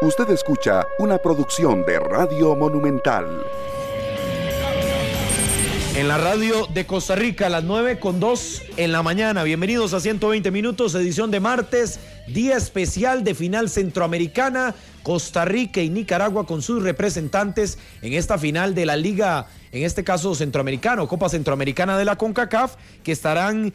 Usted escucha una producción de Radio Monumental. En la radio de Costa Rica, a las 9 con 2 en la mañana. Bienvenidos a 120 minutos, edición de martes, día especial de final centroamericana. Costa Rica y Nicaragua con sus representantes en esta final de la Liga, en este caso centroamericano, Copa Centroamericana de la CONCACAF, que estarán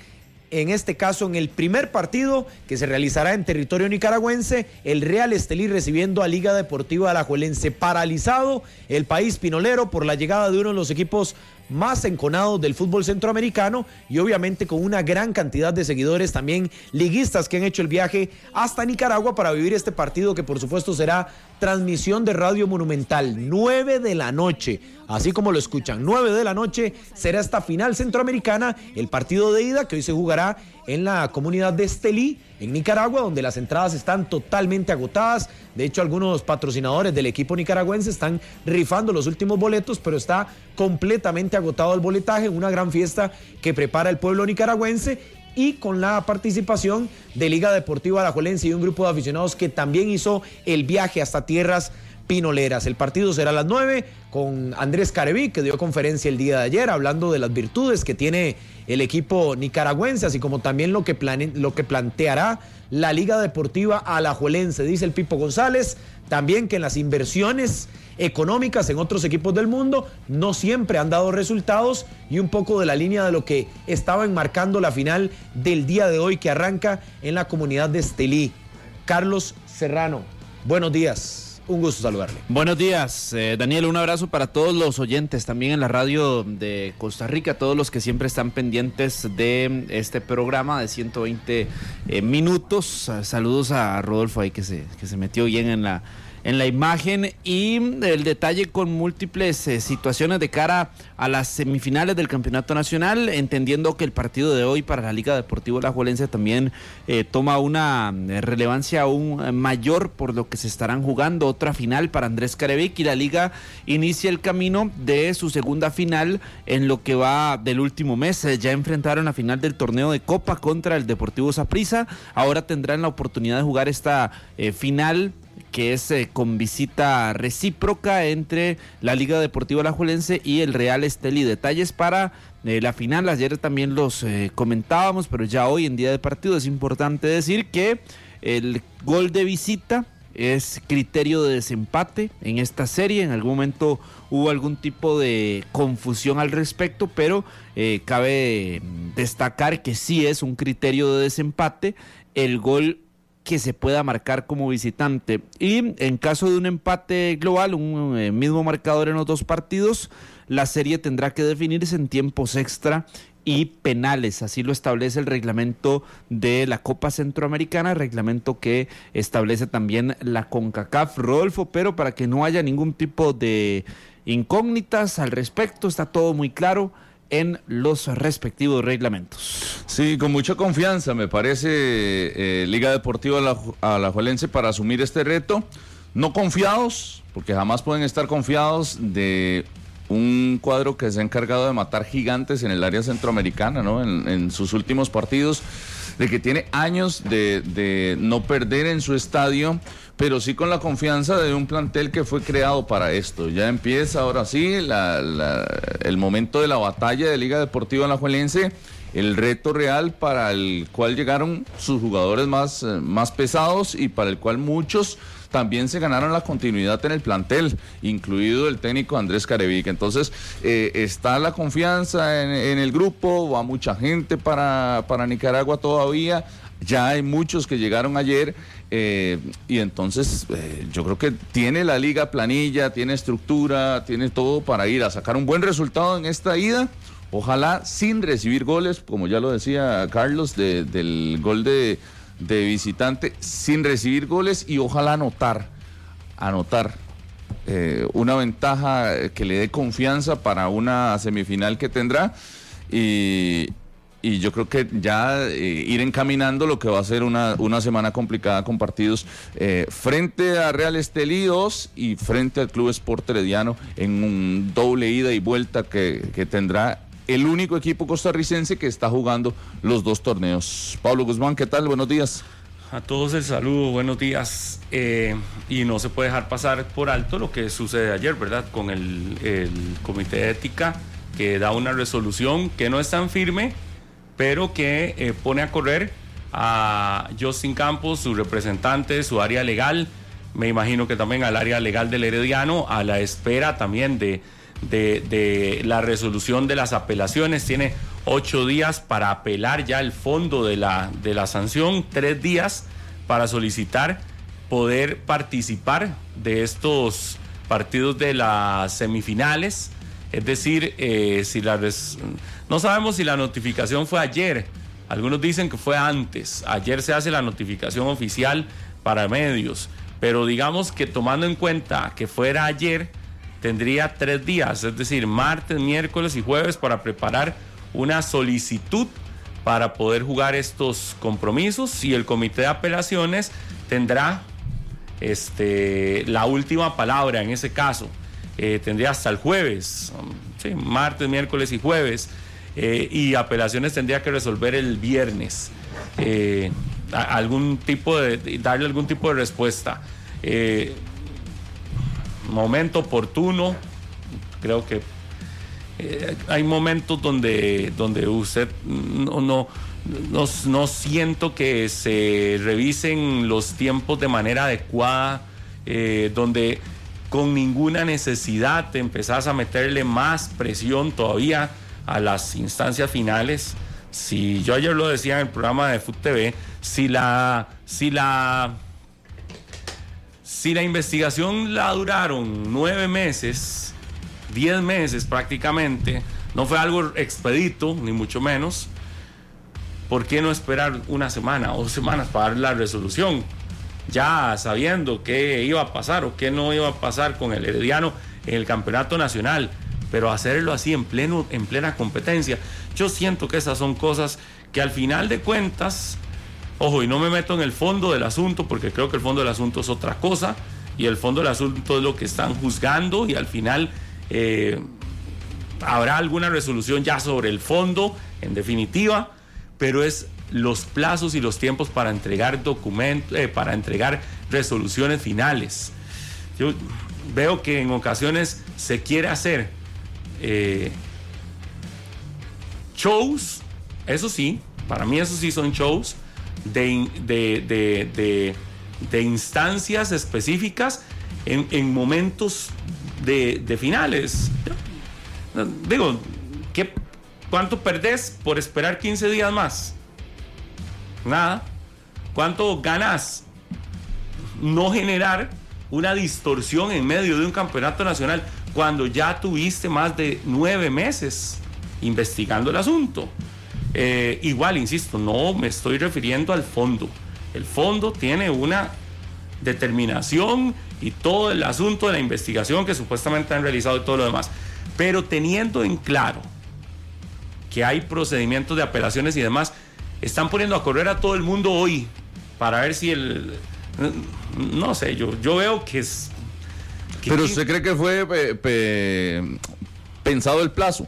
en este caso en el primer partido que se realizará en territorio nicaragüense, el Real Estelí recibiendo a Liga Deportiva Alajuelense. Paralizado el país pinolero por la llegada de uno de los equipos más enconados del fútbol centroamericano y obviamente con una gran cantidad de seguidores también liguistas que han hecho el viaje hasta Nicaragua para vivir este partido que por supuesto será transmisión de Radio Monumental, 9 de la noche, así como lo escuchan, 9 de la noche será esta final centroamericana, el partido de ida que hoy se jugará en la comunidad de Estelí, en Nicaragua, donde las entradas están totalmente agotadas. De hecho, algunos patrocinadores del equipo nicaragüense están rifando los últimos boletos, pero está completamente agotado el boletaje, una gran fiesta que prepara el pueblo nicaragüense y con la participación de Liga Deportiva Alajuelense y un grupo de aficionados que también hizo el viaje hasta tierras pinoleras. El partido será a las 9 con Andrés Careví, que dio conferencia el día de ayer hablando de las virtudes que tiene el equipo nicaragüense, así como también lo que, lo que planteará la Liga Deportiva Alajuelense. Dice el Pipo González también que en las inversiones económicas en otros equipos del mundo no siempre han dado resultados y un poco de la línea de lo que estaba enmarcando la final del día de hoy que arranca en la comunidad de Estelí. Carlos Serrano, buenos días. Un gusto saludarle. Buenos días, eh, Daniel. Un abrazo para todos los oyentes también en la radio de Costa Rica, todos los que siempre están pendientes de este programa de 120 eh, minutos. Saludos a Rodolfo ahí que se, que se metió bien en la en la imagen y el detalle con múltiples eh, situaciones de cara a las semifinales del Campeonato Nacional, entendiendo que el partido de hoy para la Liga Deportiva La Juelense también eh, toma una eh, relevancia aún mayor por lo que se estarán jugando. Otra final para Andrés Carevic y la Liga inicia el camino de su segunda final en lo que va del último mes. Ya enfrentaron la final del torneo de Copa contra el Deportivo Saprissa. Ahora tendrán la oportunidad de jugar esta final que es eh, con visita recíproca entre la Liga Deportiva Alajuelense y el Real Esteli. Detalles para eh, la final, ayer también los eh, comentábamos, pero ya hoy en día de partido es importante decir que el gol de visita es criterio de desempate en esta serie. En algún momento hubo algún tipo de confusión al respecto, pero cabe destacar que sí es un criterio de desempate. El gol que se pueda marcar como visitante. Y en caso de un empate global, un eh, mismo marcador en los dos partidos, la serie tendrá que definirse en tiempos extra y penales. Así lo establece el reglamento de la Copa Centroamericana, reglamento que establece también la CONCACAF, Rodolfo, pero para que no haya ningún tipo de incógnitas al respecto, está todo muy claro en los respectivos reglamentos. Sí, con mucha confianza me parece eh, Liga Deportiva Alajuelense para asumir este reto. No confiados, porque jamás pueden estar confiados de un cuadro que se ha encargado de matar gigantes en el área centroamericana, ¿no? En, sus últimos partidos, de que tiene años de, de no perder en su estadio pero sí con la confianza de un plantel que fue creado para esto. Ya empieza ahora sí el momento de la batalla de Liga Deportiva Alajuelense, el reto real para el cual llegaron sus jugadores más, eh, más pesados y para el cual muchos también se ganaron la continuidad en el plantel, incluido el técnico Andrés Carevic. Entonces, eh, está la confianza en, el grupo, va mucha gente para, para Nicaragua todavía. Ya hay muchos que llegaron ayer eh, y entonces eh, yo creo que tiene la liga planilla, tiene estructura, tiene todo para ir a sacar un buen resultado en esta ida. Ojalá sin recibir goles, como ya lo decía Carlos, del gol de, visitante, sin recibir goles y ojalá anotar, anotar eh, una ventaja que le dé confianza para una semifinal que tendrá. Y, yo creo que ya eh, ir encaminando lo que va a ser una, una semana complicada con partidos eh, frente a Real Estelí 2 y frente al Club Sport Herediano en un doble ida y vuelta que, que tendrá el único equipo costarricense que está jugando los dos torneos. Pablo Guzmán, ¿qué tal? Buenos días. a todos el saludo, buenos días. Eh, y no se puede dejar pasar por alto lo que sucede ayer, ¿verdad? Con el, Comité de Ética que da una resolución que no es tan firme, pero que eh, pone a correr a Justin Campos, su representante, su área legal, me imagino que también al área legal del Herediano, a la espera también de, de, la resolución de las apelaciones. Tiene ocho días para apelar ya el fondo de la, de la sanción, tres días para solicitar poder participar de estos partidos de las semifinales. Es decir, eh, si la no sabemos si la notificación fue ayer, algunos dicen que fue antes, ayer se hace la notificación oficial para medios, pero digamos que tomando en cuenta que fuera ayer, tendría tres días, es decir, martes, miércoles y jueves para preparar una solicitud para poder jugar estos compromisos y el comité de apelaciones tendrá este, la última palabra en ese caso. Eh, tendría hasta el jueves, sí, martes, miércoles y jueves, eh, y apelaciones tendría que resolver el viernes. Eh, algún tipo de, darle algún tipo de respuesta. Momento oportuno, creo que eh, hay momentos donde, donde usted no, no, no, siento que se revisen los tiempos de manera adecuada, eh, donde con ninguna necesidad te empezás a meterle más presión todavía a las instancias finales. Si yo ayer lo decía en el programa de FUT TV, si la, si la, si la investigación la duraron nueve meses, 10 meses prácticamente, no fue algo expedito, ni mucho menos. ¿Por qué no esperar una semana o dos semanas para dar la resolución? Ya sabiendo qué iba a pasar o qué no iba a pasar con el Herediano en el campeonato nacional, pero hacerlo así en, pleno, en plena competencia. Yo siento que esas son cosas que al final de cuentas, ojo, y no me meto en el fondo del asunto, porque creo que el fondo del asunto es otra cosa, y el fondo del asunto es lo que están juzgando, y al final eh, habrá alguna resolución ya sobre el fondo, en definitiva, pero es los plazos y los tiempos para entregar documentos, eh, para entregar resoluciones finales. Yo veo que en ocasiones se quiere hacer eh, shows, eso sí, para mí eso sí son shows de, de, instancias específicas en, en momentos de, finales. Digo, ¿qué, ¿cuánto perdés por esperar 15 días más? Nada. ¿Cuánto ganas? No generar una distorsión en medio de un campeonato nacional cuando ya tuviste más de nueve meses investigando el asunto. Eh, igual, insisto, no me estoy refiriendo al fondo. El fondo tiene una determinación y todo el asunto de la investigación que supuestamente han realizado y todo lo demás. Pero teniendo en claro que hay procedimientos de apelaciones y demás, están poniendo a correr a todo el mundo hoy para ver si el... No sé, yo, yo veo que es... Pero usted cree que fue pensado el plazo.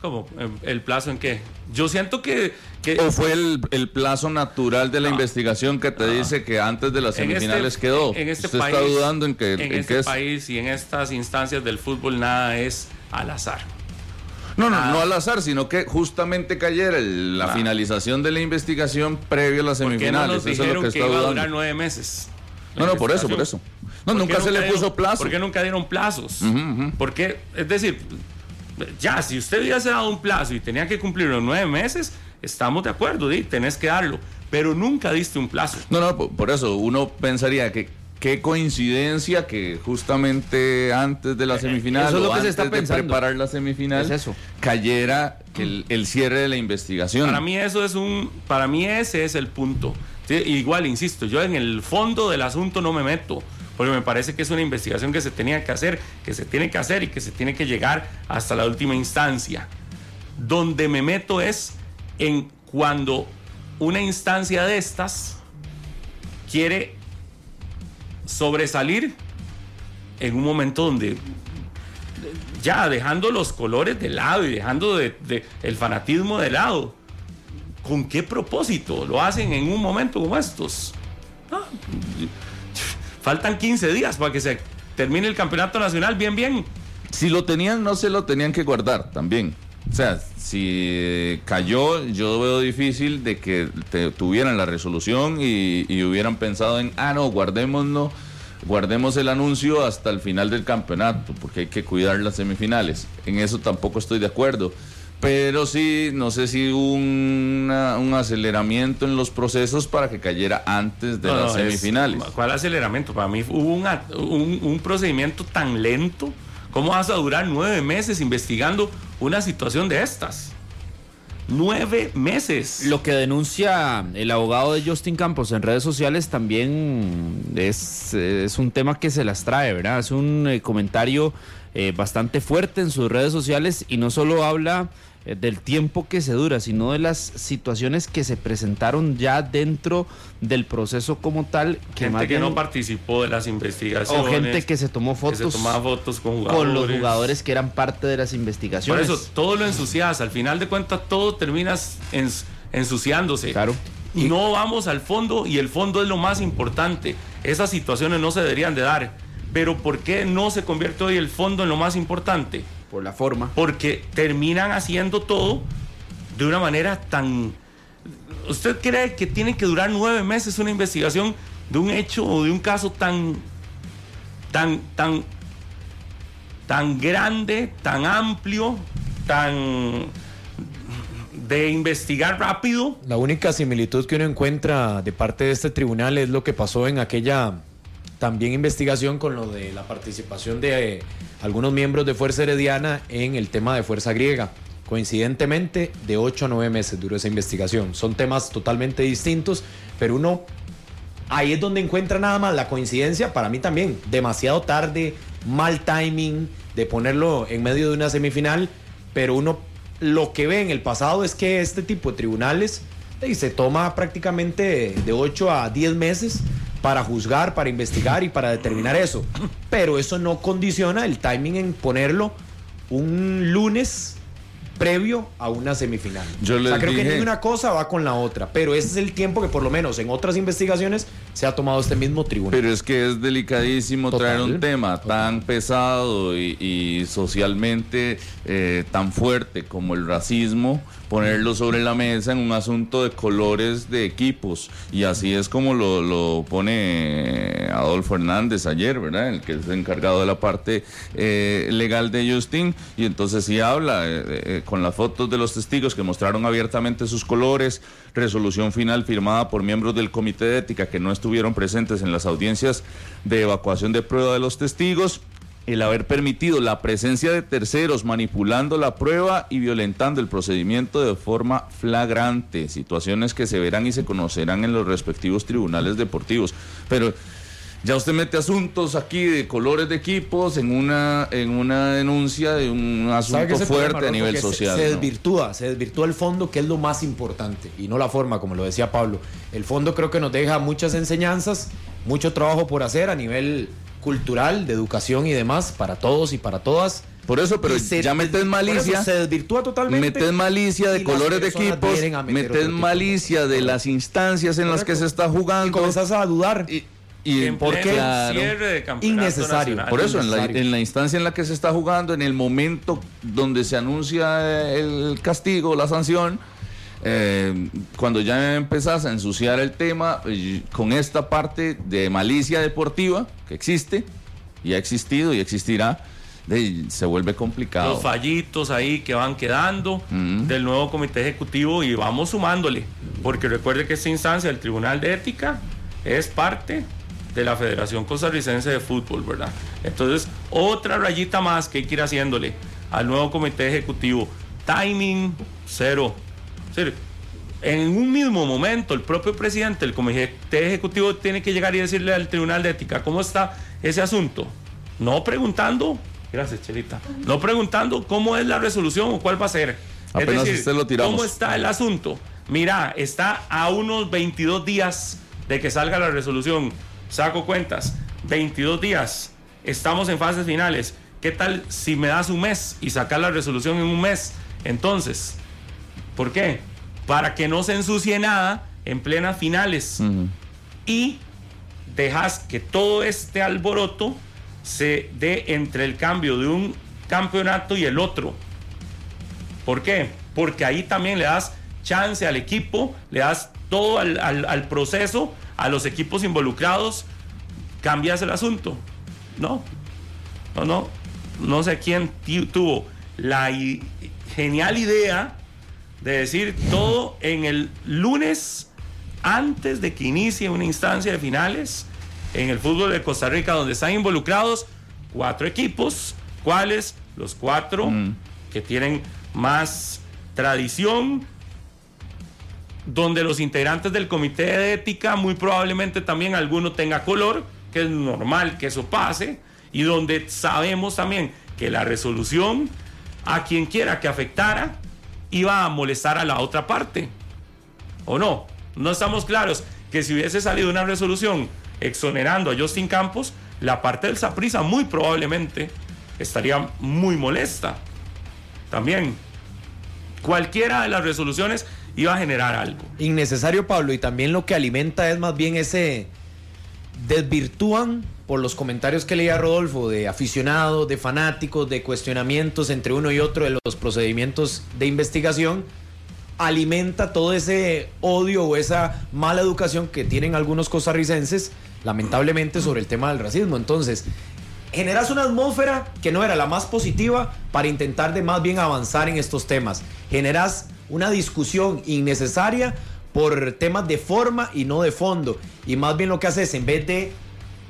¿Cómo? ¿El plazo en qué? Yo siento que... ¿O fue el, plazo natural de la investigación que te dice que antes de las este semifinales quedó? En este país, está dudando en que... En, este país y en estas instancias del fútbol nada es al azar. No, no, no al azar, sino que justamente cayera la finalización de la investigación previo a las semifinales. eso es lo que, que iba a durar nueve meses. No, no, por eso, por eso. No, nunca se le puso plazo. ¿Por qué nunca dieron plazos? Porque, es decir, ya, si usted hubiese dado un plazo y tenía que cumplirlo en nueve meses, estamos de acuerdo, ¿sí? tenés que darlo, pero nunca diste un plazo. No, no, por eso uno pensaría que qué coincidencia que justamente antes de la eh, semifinal eso es lo que se está de preparar la semifinal eso. cayera el, cierre de la investigación. Para mí eso es un, para mí ese es el punto. Igual, insisto, yo en el fondo del asunto no me meto porque me parece que es una investigación que se tenía que hacer, que se tiene que hacer y que se tiene que llegar hasta la última instancia. Donde me meto es en cuando una instancia de estas quiere sobresalir en un momento donde ya dejando los colores de lado y dejando el fanatismo de lado, ¿Con qué propósito lo hacen en un momento como estos? Ah, faltan 15 días para que se termine el campeonato nacional bien, bien. Si lo tenían, no se lo tenían que guardar también. O sea, si cayó, yo veo difícil de que tuvieran la resolución y, y, hubieran pensado en, ah, no, guardémonos, guardemos el anuncio hasta el final del campeonato, porque hay que cuidar las semifinales. En eso tampoco estoy de acuerdo. Pero sí, no sé si hubo un aceleramiento en los procesos para que cayera antes de las semifinales. ¿Cuál aceleramiento? Para mí hubo un, un, procedimiento tan lento. ¿Cómo vas a durar nueve meses investigando una situación de estas? Nueve meses. Lo que denuncia el abogado de Justin Campos en redes sociales también es, es un tema que se las trae, ¿verdad? Es un eh, comentario eh, bastante fuerte en sus redes sociales y no solo habla del tiempo que se dura, sino de las situaciones que se presentaron ya dentro del proceso como tal. Que gente que no participó de las investigaciones. O gente que se tomó fotos, fotos con, jugadores. con los jugadores que eran parte de las investigaciones. Por eso, todo lo ensucias. Al final de cuentas, todo terminas ensuciándose. Claro. Y no vamos al fondo y el fondo es lo más importante. Esas situaciones no se deberían de dar. Pero ¿por qué no se convierte hoy el fondo en lo más importante? Por la forma. Porque terminan haciendo todo de una manera tan... ¿Usted cree que tiene que durar nueve meses una investigación de un hecho o de un caso tan... tan... tan... tan grande, tan amplio, tan de investigar rápido. La única similitud que uno encuentra de parte de este tribunal es lo que pasó en aquella también investigación con lo de la participación de eh, algunos miembros de Fuerza Herediana en el tema de Fuerza Griega. Coincidentemente, de 8 a 9 meses duró esa investigación. Son temas totalmente distintos, pero uno ahí es donde encuentra nada más la coincidencia, para mí también, demasiado tarde, mal timing de ponerlo en medio de una semifinal, pero uno lo que ve en el pasado es que este tipo de tribunales se toma prácticamente de 8 a 10 meses para juzgar, para investigar y para determinar eso. Pero eso no condiciona el timing en ponerlo un lunes previo a una semifinal. Yo o sea, creo que ni una cosa va con la otra, pero ese es el tiempo que por lo menos en otras investigaciones se ha tomado este mismo tribunal. Pero es que es delicadísimo traer un tema tan pesado y, socialmente eh, tan fuerte como el racismo, ponerlo sobre la mesa en un asunto de colores de equipos. Y así es como lo, pone Adolfo Hernández ayer, ¿verdad? El que es encargado de la parte eh, legal de Justin. Y entonces sí habla eh, con las fotos de los testigos que mostraron abiertamente sus colores, resolución final firmada por miembros del comité de ética que no estuvieron presentes en las audiencias de evacuación de prueba de los testigos, el haber permitido la presencia de terceros manipulando la prueba y violentando el procedimiento de forma flagrante, situaciones que se verán y se conocerán en los respectivos tribunales deportivos. Pero ya usted mete asuntos aquí de colores de equipos en una, en una denuncia de un asunto fuerte a nivel social. Se, desvirtúa, se desvirtúa el fondo, que es lo más importante, y no la forma, como lo decía Pablo. El fondo creo que nos deja muchas enseñanzas, mucho trabajo por hacer a nivel cultural, de educación y demás, para todos y para todas. Por eso, pero ya metes malicia. Se desvirtúa totalmente. Metes malicia de colores de equipos, metes malicia de las instancias en las que se está jugando. Y comenzás a dudar. Y, ¿Y por qué? Innecesario. Por eso, en la, instancia en la que se está jugando, en el momento donde se anuncia el castigo, la sanción, eh, cuando ya empezás a ensuciar el tema con esta parte de malicia deportiva que existe, y ha existido y existirá, se vuelve complicado. Los fallitos ahí que van quedando del nuevo comité ejecutivo y vamos sumándole, porque recuerde que esta instancia, el Tribunal de Ética, es parte de la Federación Costarricense de Fútbol, ¿verdad? Entonces, otra rayita más que hay que ir haciéndole al nuevo comité ejecutivo. Timing cero. En un mismo momento, el propio presidente del comité ejecutivo tiene que llegar y decirle al Tribunal de Ética cómo está ese asunto. No preguntando, gracias Chelita, no preguntando cómo es la resolución o cuál va a ser. es decir, lo ¿cómo está el asunto? Mira, está a unos 22 días de que salga la resolución saco cuentas, 22 días, estamos en fases finales. ¿Qué tal si me das un mes y sacas la resolución en un mes? Entonces, ¿por qué? Para que no se ensucie nada en plenas finales. Y dejas que todo este alboroto se dé entre el cambio de un campeonato y el otro. ¿Por qué? Porque ahí también le das chance al equipo, le das todo al, al proceso, a los equipos involucrados, cambias el asunto. No, no, no, no sé quién tuvo la genial idea de decir todo en el lunes antes de que inicie una instancia de finales en el fútbol de Costa Rica donde están involucrados cuatro equipos, cuáles los cuatro mm. que tienen más tradición, donde los integrantes del comité de ética muy probablemente también alguno tenga color, que es normal que eso pase, y donde sabemos también que la resolución a quien quiera que afectara iba a molestar a la otra parte. ¿O no? No estamos claros que si hubiese salido una resolución exonerando a Justin Campos, la parte del Saprisa muy probablemente estaría muy molesta. También. Cualquiera de las resoluciones iba a generar algo. Innecesario, Pablo, y también lo que alimenta es más bien ese desvirtúan por los comentarios que leía Rodolfo de aficionados, de fanáticos, de cuestionamientos entre uno y otro de los procedimientos de investigación, alimenta todo ese odio o esa mala educación que tienen algunos costarricenses, lamentablemente, sobre el tema del racismo. Entonces, generas una atmósfera que no era la más positiva para intentar de más bien avanzar en estos temas. Generas una discusión innecesaria por temas de forma y no de fondo. Y más bien lo que haces, en vez de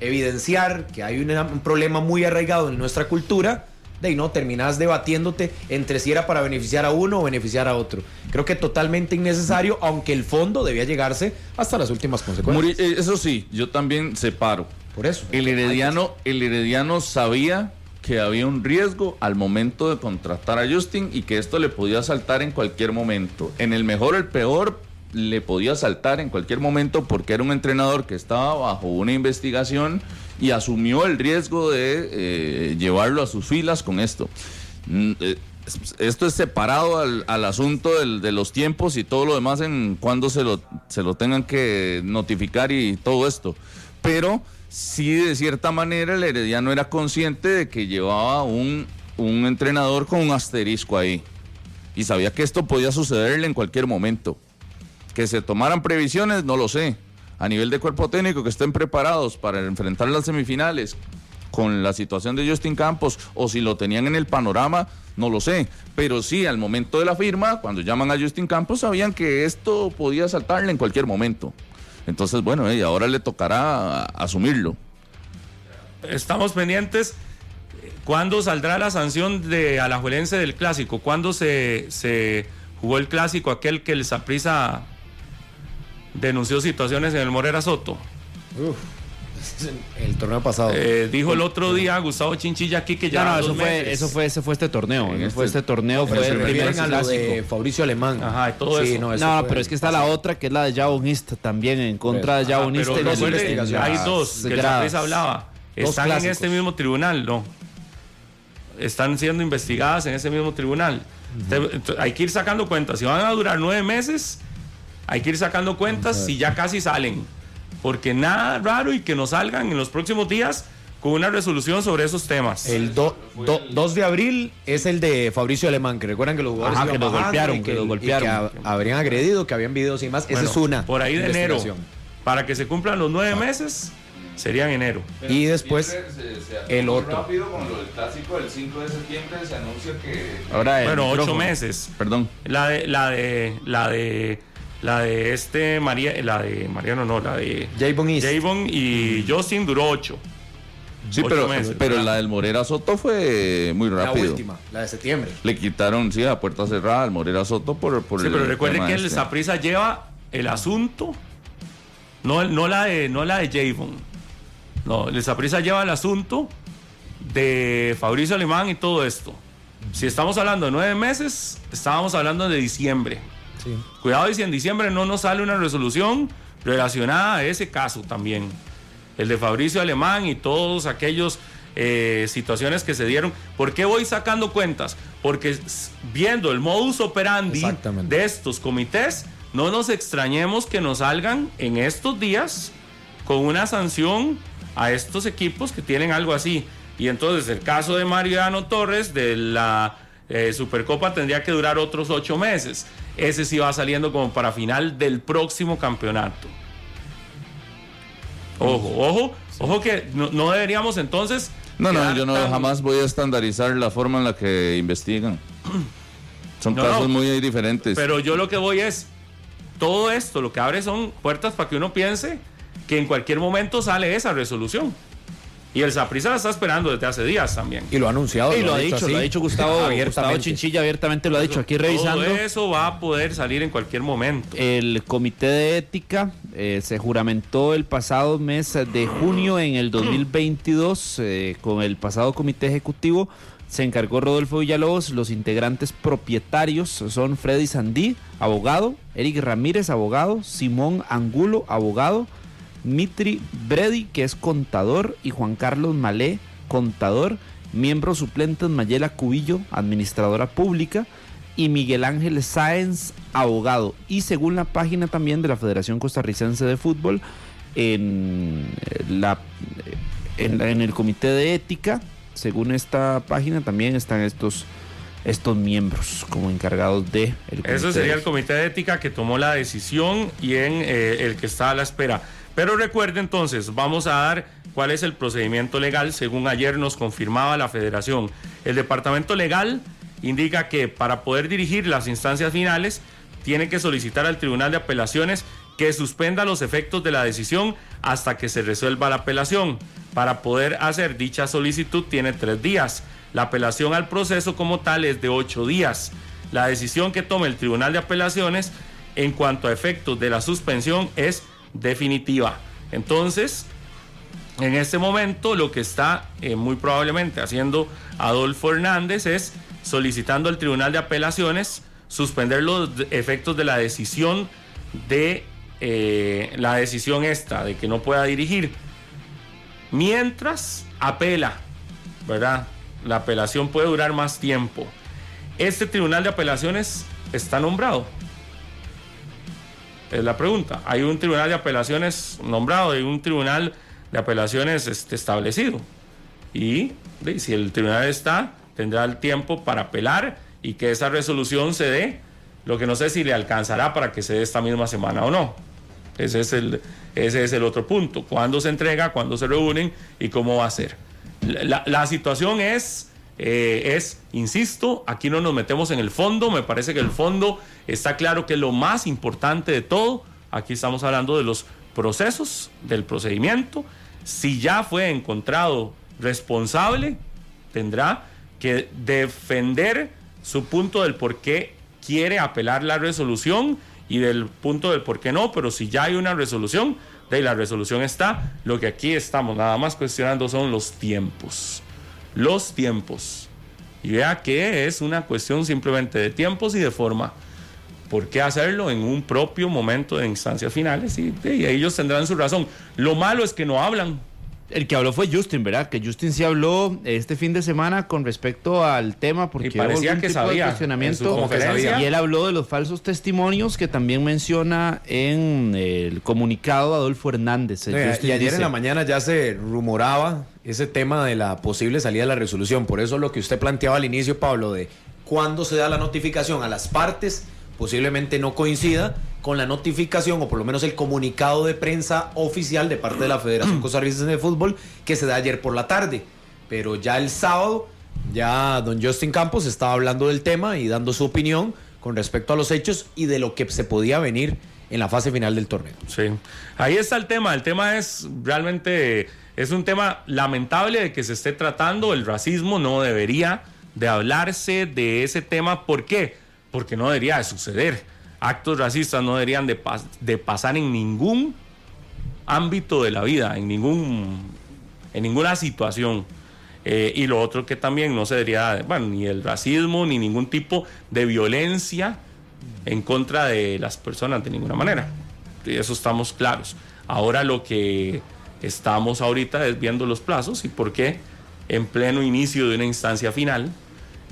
evidenciar que hay un problema muy arraigado en nuestra cultura, de ahí no terminas debatiéndote entre si era para beneficiar a uno o beneficiar a otro. Creo que totalmente innecesario, aunque el fondo debía llegarse hasta las últimas consecuencias. Eh, eso sí, yo también separo. Por eso. El herediano, el herediano sabía que había un riesgo al momento de contratar a Justin y que esto le podía saltar en cualquier momento. En el mejor o el peor, le podía saltar en cualquier momento porque era un entrenador que estaba bajo una investigación y asumió el riesgo de eh, llevarlo a sus filas con esto. Mm, eh, esto es separado al, asunto de los tiempos y todo lo demás en cuando se lo, se lo tengan que notificar y todo esto. Pero sí, de cierta manera, el Herediano era consciente de que llevaba un, un entrenador con un asterisco ahí. Y sabía que esto podía sucederle en cualquier momento. Que se tomaran previsiones, no lo sé. A nivel de cuerpo técnico, que estén preparados para enfrentar las semifinales con la situación de Justin Campos o si lo tenían en el panorama, no lo sé. Pero sí, al momento de la firma, cuando llaman a Justin Campos, sabían que esto podía saltarle en cualquier momento. Entonces, bueno, y ahora le tocará asumirlo. Estamos pendientes. ¿Cuándo saldrá la sanción de Alajuelense del clásico? ¿Cuándo se, se jugó el clásico aquel que el Saprisa denunció situaciones en el Morera Soto. el torneo pasado. Eh, dijo el otro día Gustavo Chinchilla aquí que ya. No, eso, fue, eso fue, ese fue este torneo. Este, fue este torneo, fue el primer clásico. de Fabricio Alemán. Ajá, todo eso. No, pero es que está la otra que es la de Javonista también, en contra de Javonista. hay dos que el hablaba. Están en este mismo tribunal, no. Están siendo investigadas en ese mismo tribunal. hay que ir sacando cuentas. Si van a durar nueve meses hay que ir sacando cuentas si ya casi salen. Porque nada raro y que nos salgan en los próximos días con una resolución sobre esos temas. El 2 de abril es el de Fabricio Alemán, que recuerdan que los jugadores que lo golpearon, que, lo golpearon. habrían agredido, que habían videos y más. Esa es una. Por ahí de enero. Para que se cumplan los nueve meses, sería en enero. y después el otro. Rápido con lo del clásico del 5 de septiembre se anuncia que. Ahora bueno, ocho meses. Perdón. La de, la de, la de la de este María, la de Mariano no, la de Javon, y Justin duró ocho. Sí, pero, pero la del Morera Soto fue muy rápido. La última, la de septiembre. Le quitaron, sí, a puerta cerrada al Morera Soto por, por Sí, pero recuerden que el este. Saprisa lleva el asunto, no, no la de, no la de Javon. No, el Saprisa lleva el asunto de Fabricio Alemán y todo esto. Si estamos hablando de nueve meses, estábamos hablando de diciembre. Cuidado y si en diciembre no nos sale una resolución relacionada a ese caso también. El de Fabricio Alemán y todos aquellos eh, situaciones que se dieron. ¿Por qué voy sacando cuentas? porque viendo el modus operandi de estos comités, no nos extrañemos que nos salgan en estos días con una sanción a estos equipos que tienen algo así. Y entonces el caso de Mariano Torres de la eh, Supercopa tendría que durar otros ocho meses. Ese sí va saliendo como para final del próximo campeonato. Ojo, ojo, ojo que no, no deberíamos entonces... No, no, yo no tan- jamás voy a estandarizar la forma en la que investigan. Son No, casos no. muy diferentes. Pero yo lo que voy es, todo esto lo que abre son puertas para que uno piense que en cualquier momento sale esa resolución. Y el Saprissa la está esperando desde hace días también. Y lo ha anunciado. Y lo ha dicho, lo ha dicho Gustavo, Gustavo abiertamente. Chinchilla, abiertamente lo ha dicho aquí revisando. Todo eso va a poder salir en cualquier momento. El comité de ética eh, se juramentó el pasado mes de junio en el 2022 eh, con el pasado comité ejecutivo. Se encargó Rodolfo Villalobos. Los integrantes propietarios son Freddy Sandí, abogado, Eric Ramírez, abogado, Simón Angulo, abogado, Mitri Bredi, que es contador, y Juan Carlos Malé, contador, miembros suplentes Mayela Cubillo, administradora pública, y Miguel Ángel Sáenz, abogado. Y según la página también de la Federación Costarricense de Fútbol, en, la, en, la- en el comité de ética, según esta página, también están estos, estos miembros como encargados de... el Ese comité sería de- el comité de ética que tomó la decisión y en eh, el que está a la espera. Pero recuerde entonces, vamos a dar cuál es el procedimiento legal según ayer nos confirmaba la federación. El departamento legal indica que para poder dirigir las instancias finales tiene que solicitar al Tribunal de Apelaciones que suspenda los efectos de la decisión hasta que se resuelva la apelación. Para poder hacer dicha solicitud tiene tres días. La apelación al proceso como tal es de ocho días. La decisión que tome el Tribunal de Apelaciones en cuanto a efectos de la suspensión es definitiva. Entonces, en este momento lo que está eh, muy probablemente haciendo Adolfo Hernández es solicitando al Tribunal de Apelaciones suspender los efectos de la decisión de eh, la decisión esta de que no pueda dirigir mientras apela, ¿verdad? La apelación puede durar más tiempo. Este Tribunal de Apelaciones está nombrado. Es la pregunta. Hay un tribunal de apelaciones nombrado, hay un tribunal de apelaciones este, establecido. Y si el tribunal está, tendrá el tiempo para apelar y que esa resolución se dé. Lo que no sé si le alcanzará para que se dé esta misma semana o no. Ese es el, ese es el otro punto. ¿Cuándo se entrega? ¿Cuándo se reúnen? ¿Y cómo va a ser? La- la situación es, eh, es, insisto, aquí no nos metemos en el fondo. Me parece que el fondo está claro que es lo más importante de todo. Aquí estamos hablando de los procesos, del procedimiento. Si ya fue encontrado responsable, tendrá que defender su punto del por qué quiere apelar la resolución y del punto del por qué no, pero si ya hay una resolución, de la resolución está, lo que aquí estamos nada más cuestionando son los tiempos. Los tiempos. Y vea que es una cuestión simplemente de tiempos y de forma. ¿Por qué hacerlo en un propio momento de instancias finales? Y, y ellos tendrán su razón. Lo malo es que no hablan. El que habló fue Justin, ¿verdad? Que Justin sí habló este fin de semana con respecto al tema porque Y parecía que tipo de sabía, cuestionamiento. en su conferencia. Y él habló de los falsos testimonios que también menciona en el comunicado Adolfo Hernández. El y ayer dice- en la mañana ya se rumoraba ese tema de la posible salida de la resolución. Por eso lo que usted planteaba al inicio, Pablo, de cuándo se da la notificación a las partes, posiblemente no coincida con la notificación o por lo menos el comunicado de prensa oficial de parte de la Federación Costarricense de Fútbol que se da ayer por la tarde. Pero ya el sábado, ya don Justin Campos estaba hablando del tema y dando su opinión con respecto a los hechos y de lo que se podía venir en la fase final del torneo. Sí, ahí está el tema. El tema es realmente, es un tema lamentable de que se esté tratando. El racismo no debería de hablarse de ese tema. ¿Por qué? Porque no debería de suceder. Actos racistas no deberían de, pas- de pasar en ningún ámbito de la vida, en, ningún, en ninguna situación. Eh, y lo otro que también no se debería, bueno, ni el racismo, ni ningún tipo de violencia en contra de las personas de ninguna manera. Y eso estamos claros. Ahora lo que estamos ahorita es viendo los plazos y por qué en pleno inicio de una instancia final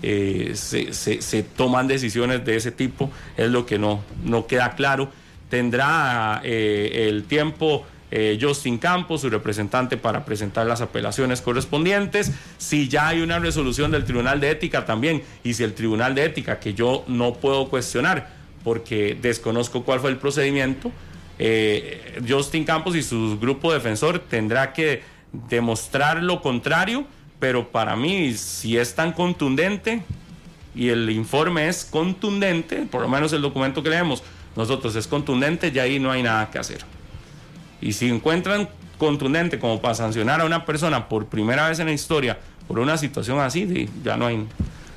eh, se, toman decisiones de ese tipo, es lo que no, no queda claro. Tendrá eh, el tiempo eh, Justin Campos, su representante, para presentar las apelaciones correspondientes. Si ya hay una resolución del Tribunal de Ética también, y si el Tribunal de Ética, que yo no puedo cuestionar porque desconozco cuál fue el procedimiento, eh, Justin Campos y su grupo defensor tendrá que demostrar lo contrario, pero para mí, si es tan contundente y el informe es contundente, por lo menos el documento que leemos nosotros es contundente, ya ahí no hay nada que hacer. Y si encuentran contundente como para sancionar a una persona por primera vez en la historia por una situación así, sí, ya no hay,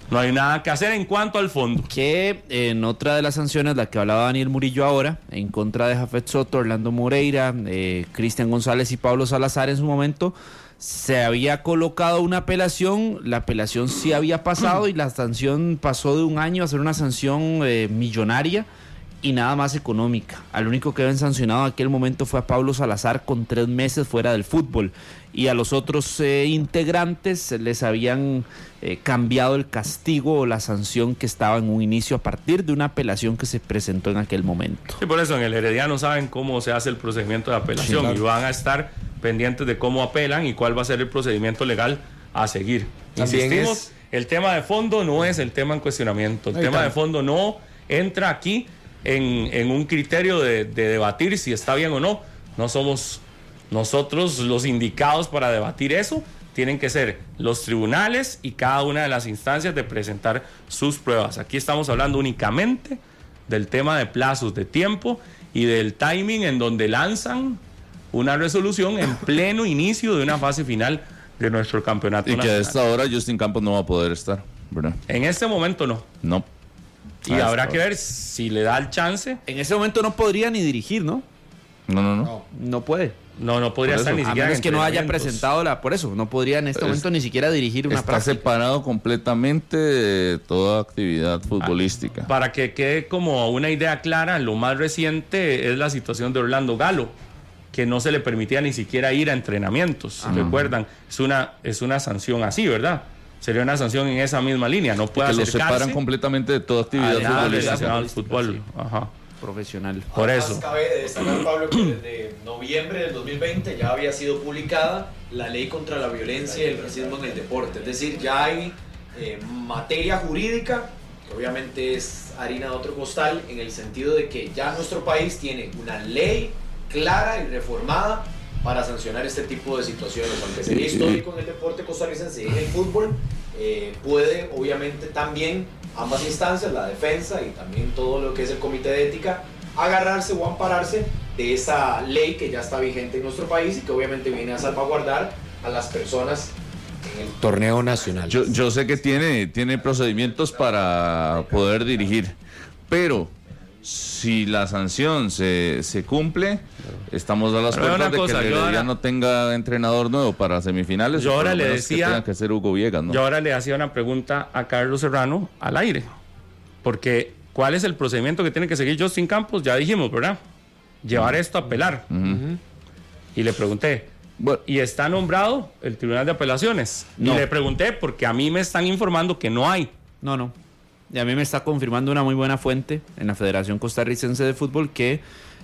no hay nada que hacer en cuanto al fondo. que en otra de las sanciones, la que hablaba Daniel Murillo ahora, en contra de Jafet Soto, Orlando Moreira, eh, Cristian González y Pablo Salazar en su momento, se había colocado una apelación, la apelación sí había pasado y la sanción pasó de un año a ser una sanción eh, millonaria y nada más económica. Al único que habían sancionado en aquel momento fue a Pablo Salazar con tres meses fuera del fútbol y a los otros eh, integrantes les habían eh, cambiado el castigo o la sanción que estaba en un inicio a partir de una apelación que se presentó en aquel momento. Y por eso en el Herediano saben cómo se hace el procedimiento de apelación y van a estar pendientes de cómo apelan y cuál va a ser el procedimiento legal a seguir. También Insistimos, es- el tema de fondo no es el tema en cuestionamiento. El Ahí tema está. de fondo no entra aquí en, en un criterio de, de debatir si está bien o no. No somos nosotros los indicados para debatir eso. Tienen que ser los tribunales y cada una de las instancias de presentar sus pruebas. Aquí estamos hablando únicamente del tema de plazos de tiempo y del timing en donde lanzan una resolución en pleno inicio de una fase final de nuestro campeonato Y que a esta hora Justin Campos no va a poder estar, ¿verdad? En este momento no. No. Y Ah, habrá que ver si le da el chance. En ese momento no podría ni dirigir, ¿no? No, no, no. No puede. No, no podría estar ni A siquiera menos en que no haya presentado la... Por eso, no podría en este Es- momento ni siquiera dirigir una Está práctica. separado completamente de toda actividad futbolística. Para que quede como una idea clara, lo más reciente es la situación de Orlando Galo, que no se le permitía ni siquiera ir a entrenamientos. Recuerdan, es una, es una sanción así, ¿verdad? Sería una sanción en esa misma línea. No puede que lo acercarse separan completamente de toda actividad futbolística. relacionada al fútbol. Ajá. Profesional. Por Además, eso. cabe destacar, Pablo, que desde noviembre del 2020 ya había sido publicada la ley contra la violencia y el racismo en el deporte. Es decir, ya hay eh, materia jurídica, que obviamente es harina de otro costal, en el sentido de que ya nuestro país tiene una ley clara y reformada para sancionar este tipo de situaciones. Aunque sería histórico en el deporte costarricense y en el fútbol, eh, puede obviamente también ambas instancias, la defensa y también todo lo que es el comité de ética, agarrarse o ampararse de esa ley que ya está vigente en nuestro país y que obviamente viene a salvaguardar a las personas en el torneo nacional. Yo, yo sé que tiene, tiene procedimientos para poder dirigir, pero si la sanción se, se cumple, estamos a las Pero puertas de cosa, que el ahora- Herediano tenga entrenador nuevo para semifinales. Yo ahora le que decía- tenga que ser Hugo Viegas, ¿no? Yo ahora le hacía una pregunta a Carlos Serrano al aire. Porque, ¿cuál es el procedimiento que tiene que seguir Justin Campos? Ya dijimos, ¿verdad? Llevar esto a apelar. Y le pregunté, Bueno, ¿y está nombrado el Tribunal de Apelaciones? No. Y le pregunté, porque a mí me están informando que no hay. No, no. Y a mí me está confirmando una muy buena fuente en la Federación Costarricense de Fútbol que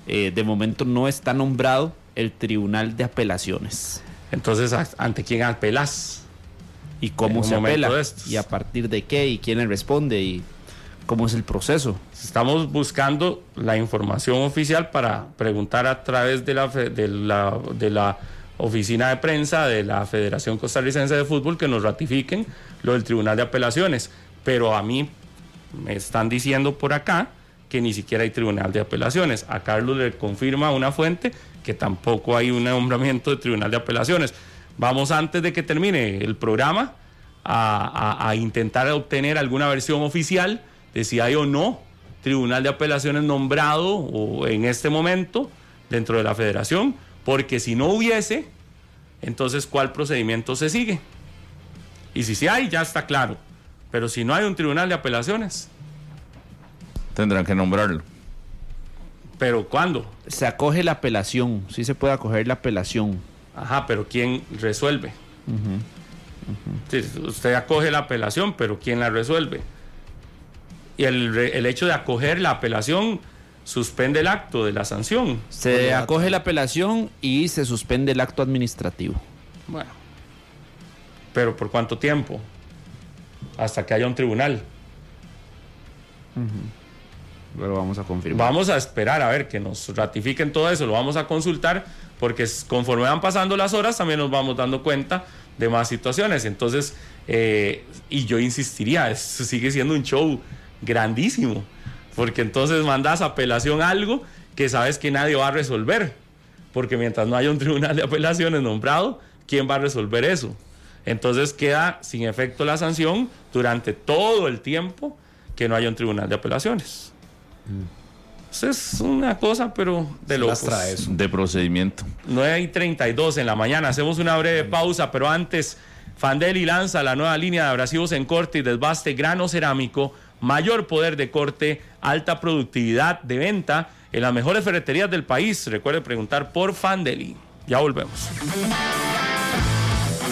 eh, de momento no está nombrado el Tribunal de Apelaciones. Entonces, ¿a- ¿ante quién apelas? Y cómo se apela. Y a partir de qué y quién le responde y cómo es el proceso. Estamos buscando la información oficial para preguntar a través de la, de la, de la oficina de prensa de la Federación Costarricense de Fútbol que nos ratifiquen lo del Tribunal de Apelaciones. Pero a mí me están diciendo por acá que ni siquiera hay Tribunal de Apelaciones. A Carlos le confirma una fuente que tampoco hay un nombramiento de Tribunal de Apelaciones. Vamos antes de que termine el programa a, intentar obtener alguna versión oficial de si hay o no Tribunal de Apelaciones nombrado o en este momento dentro de la federación, porque si no hubiese, entonces ¿cuál procedimiento se sigue? Y si sí hay, ya está claro. Pero si no hay un Tribunal de Apelaciones, tendrán que nombrarlo. ¿pero cuándo? Se acoge la apelación, sí se puede acoger la apelación. Ajá, pero ¿quién resuelve? Sí, Usted acoge la apelación, pero ¿quién la resuelve? Y el, el hecho de acoger la apelación suspende el acto de la sanción. Se acoge la apelación y se suspende el acto administrativo. Bueno. Pero ¿por cuánto tiempo? Hasta que haya un tribunal. Pero vamos a confirmar. Vamos a esperar a ver que nos ratifiquen todo eso, lo vamos a consultar, porque conforme van pasando las horas también nos vamos dando cuenta de más situaciones. Entonces, eh, y yo insistiría, eso sigue siendo un show grandísimo, porque entonces mandas a apelación algo que sabes que nadie va a resolver, porque mientras no haya un tribunal de apelaciones nombrado, ¿quién va a resolver eso? Entonces queda sin efecto la sanción durante todo el tiempo que no haya un tribunal de apelaciones. Eso es una cosa, pero de locos. eso. De procedimiento. 9 y 32 en la mañana. Hacemos una breve pausa, pero antes, Fandeli lanza la nueva línea de abrasivos en corte y desbaste grano cerámico, mayor poder de corte, alta productividad de venta en las mejores ferreterías del país. Recuerde preguntar por Fandeli. Ya volvemos.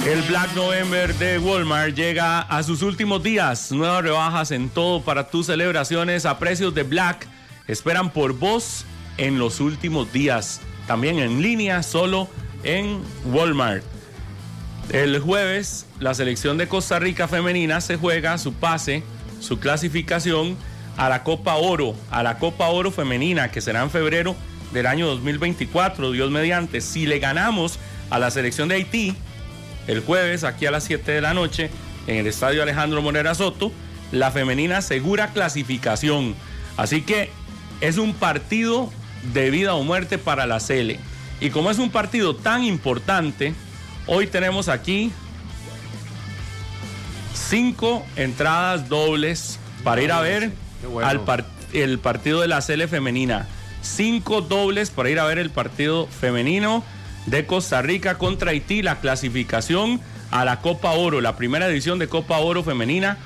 El Black November de Walmart llega a sus últimos días. Nuevas rebajas en todo para tus celebraciones a precios de Black. Esperan por vos en los últimos días. También en línea, solo en Walmart. El jueves, la selección de Costa Rica femenina se juega su pase, su clasificación a la Copa Oro, a la Copa Oro femenina, que será en febrero del año 2024, Dios mediante. Si le ganamos a la selección de Haití, el jueves, aquí a las 7 de la noche, en el estadio Alejandro Morera Soto, la femenina asegura clasificación. Así que es un partido de vida o muerte para la Cele. Y como es un partido tan importante, hoy tenemos aquí cinco entradas dobles para ir a ver bueno. al par- el partido de la Cele femenina. Cinco dobles para ir a ver el partido femenino de Costa Rica contra Haití, la clasificación a la Copa Oro, la primera edición de Copa Oro femenina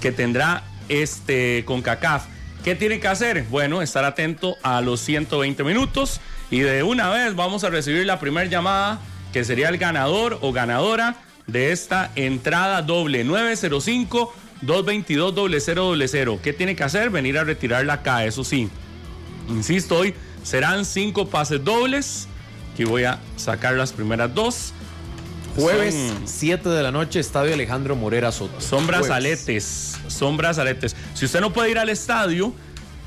que tendrá este CONCACAF. ¿Qué tiene que hacer? Bueno, estar atento a los 120 minutos y de una vez vamos a recibir la primera llamada que sería el ganador o ganadora de esta entrada doble 905 222 0000. ¿Qué tiene que hacer? Venir a retirarla acá, eso sí. Insisto, hoy serán cinco pases dobles. Aquí voy a sacar las primeras dos. Jueves, Son- 7 de la noche, Estadio Alejandro Morera Soto. Son Jueves. brazaletes, son brazaletes. Si usted no puede ir al estadio,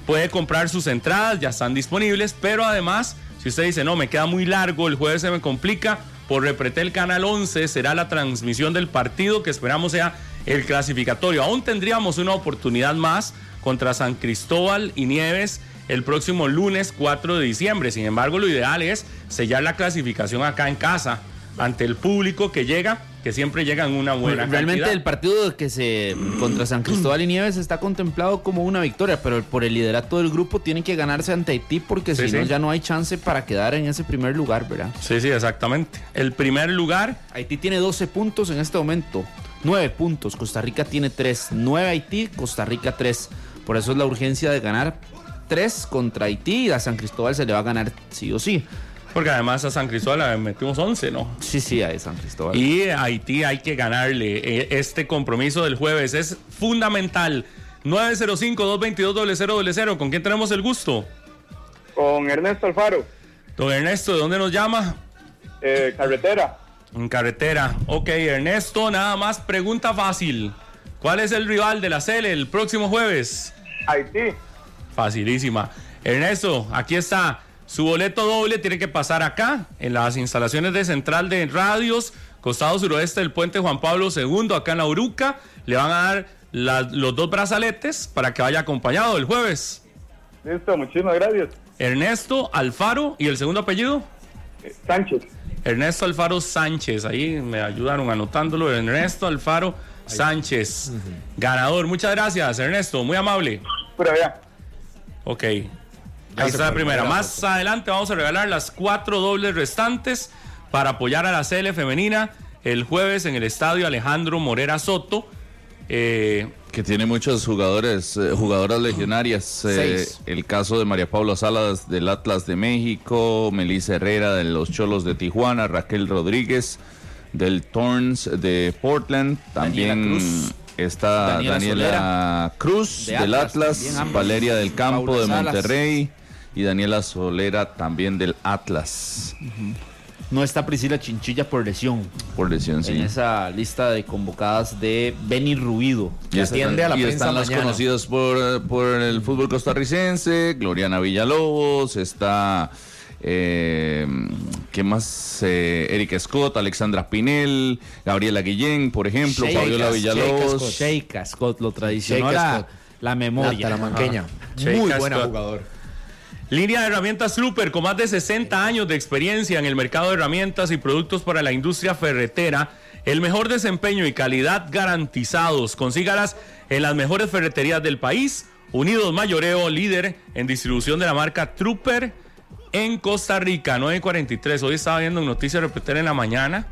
puede comprar sus entradas, ya están disponibles, pero además, si usted dice, no, me queda muy largo, el jueves se me complica, por Repretel Canal 11 será la transmisión del partido que esperamos sea el clasificatorio. Aún tendríamos una oportunidad más contra San Cristóbal y Nieves el próximo lunes 4 de diciembre. Sin embargo, lo ideal es sellar la clasificación acá en casa ante el público que llega, que siempre llega en una buena Realmente cantidad. el partido que se contra San Cristóbal y Nieves está contemplado como una victoria, pero por el liderato del grupo tiene que ganarse ante Haití porque Sí, si no ya no hay chance para quedar en ese primer lugar, ¿verdad? Sí, sí, exactamente. El primer lugar, Haití tiene 12 puntos en este momento, 9 puntos, Costa Rica tiene 3, 9 Haití, Costa Rica 3. Por eso es la urgencia de ganar 3 contra Haití y a San Cristóbal se le va a ganar sí o sí. porque además a San Cristóbal le metimos 11, ¿no? Sí, sí, a San Cristóbal. Y a Haití hay que ganarle. Eh, Este compromiso del jueves es fundamental. 905-222-0000. ¿Con quién tenemos el gusto? Con Ernesto Alfaro, Don Ernesto, ¿de dónde nos llama? eh, carretera. En carretera. Ok, Ernesto, nada más pregunta fácil. ¿Cuál es el rival de la CL el próximo jueves? Haití. Facilísima. Ernesto, aquí está. Su boleto doble tiene que pasar acá, en las instalaciones de Central de Radios, costado suroeste del puente Juan Pablo II, acá en la Uruca. Le van a dar la- los dos brazaletes para que vaya acompañado el jueves. Listo, muchísimas gracias. Ernesto Alfaro y el segundo apellido. Eh, Sánchez. Ernesto Alfaro Sánchez, ahí me ayudaron anotándolo. Ernesto Alfaro Sánchez, ganador. Muchas gracias, Ernesto, muy amable. Pura vea. Ok. Ahí está la primera. Más adelante vamos a regalar las cuatro dobles restantes para apoyar a la CL femenina el jueves en el estadio Alejandro Morera Soto. Eh, Que tiene muchos jugadores, eh, jugadoras legionarias. eh, el caso de María Paula Salas del Atlas de México, Melissa Herrera de los Cholos de Tijuana, Raquel Rodríguez del Torns de Portland. También Daniela Cruz. Está Daniela Daniela, Cruz De del Atlas. Valeria del Campo Paula de Salas. Monterrey y Daniela Solera también del Atlas. No está Priscila Chinchilla por lesión. Por lesión, sí. En esa lista de convocadas de Benny Ruido. Y atiende a la y prensa están las mañana. conocidas por, por el fútbol costarricense, Gloriana Villalobos, está, eh, ¿qué más? Eh, Erika Scott, Alexandra Pinel, Gabriela Guillén, por ejemplo, Fabiola Villalobos. Sheika Scott lo Sheika la, la La memoria. Sheika Muy buena Scott. jugador. Línea de herramientas Super, con más de 60 años de experiencia en el mercado de herramientas y productos para la industria ferretera. El mejor desempeño y calidad garantizados. Consígalas en las mejores ferreterías del país. Unidos Mayoreo, líder en distribución de la marca Trooper en Costa Rica, 943. Hoy estaba viendo en Noticias Repeter en la mañana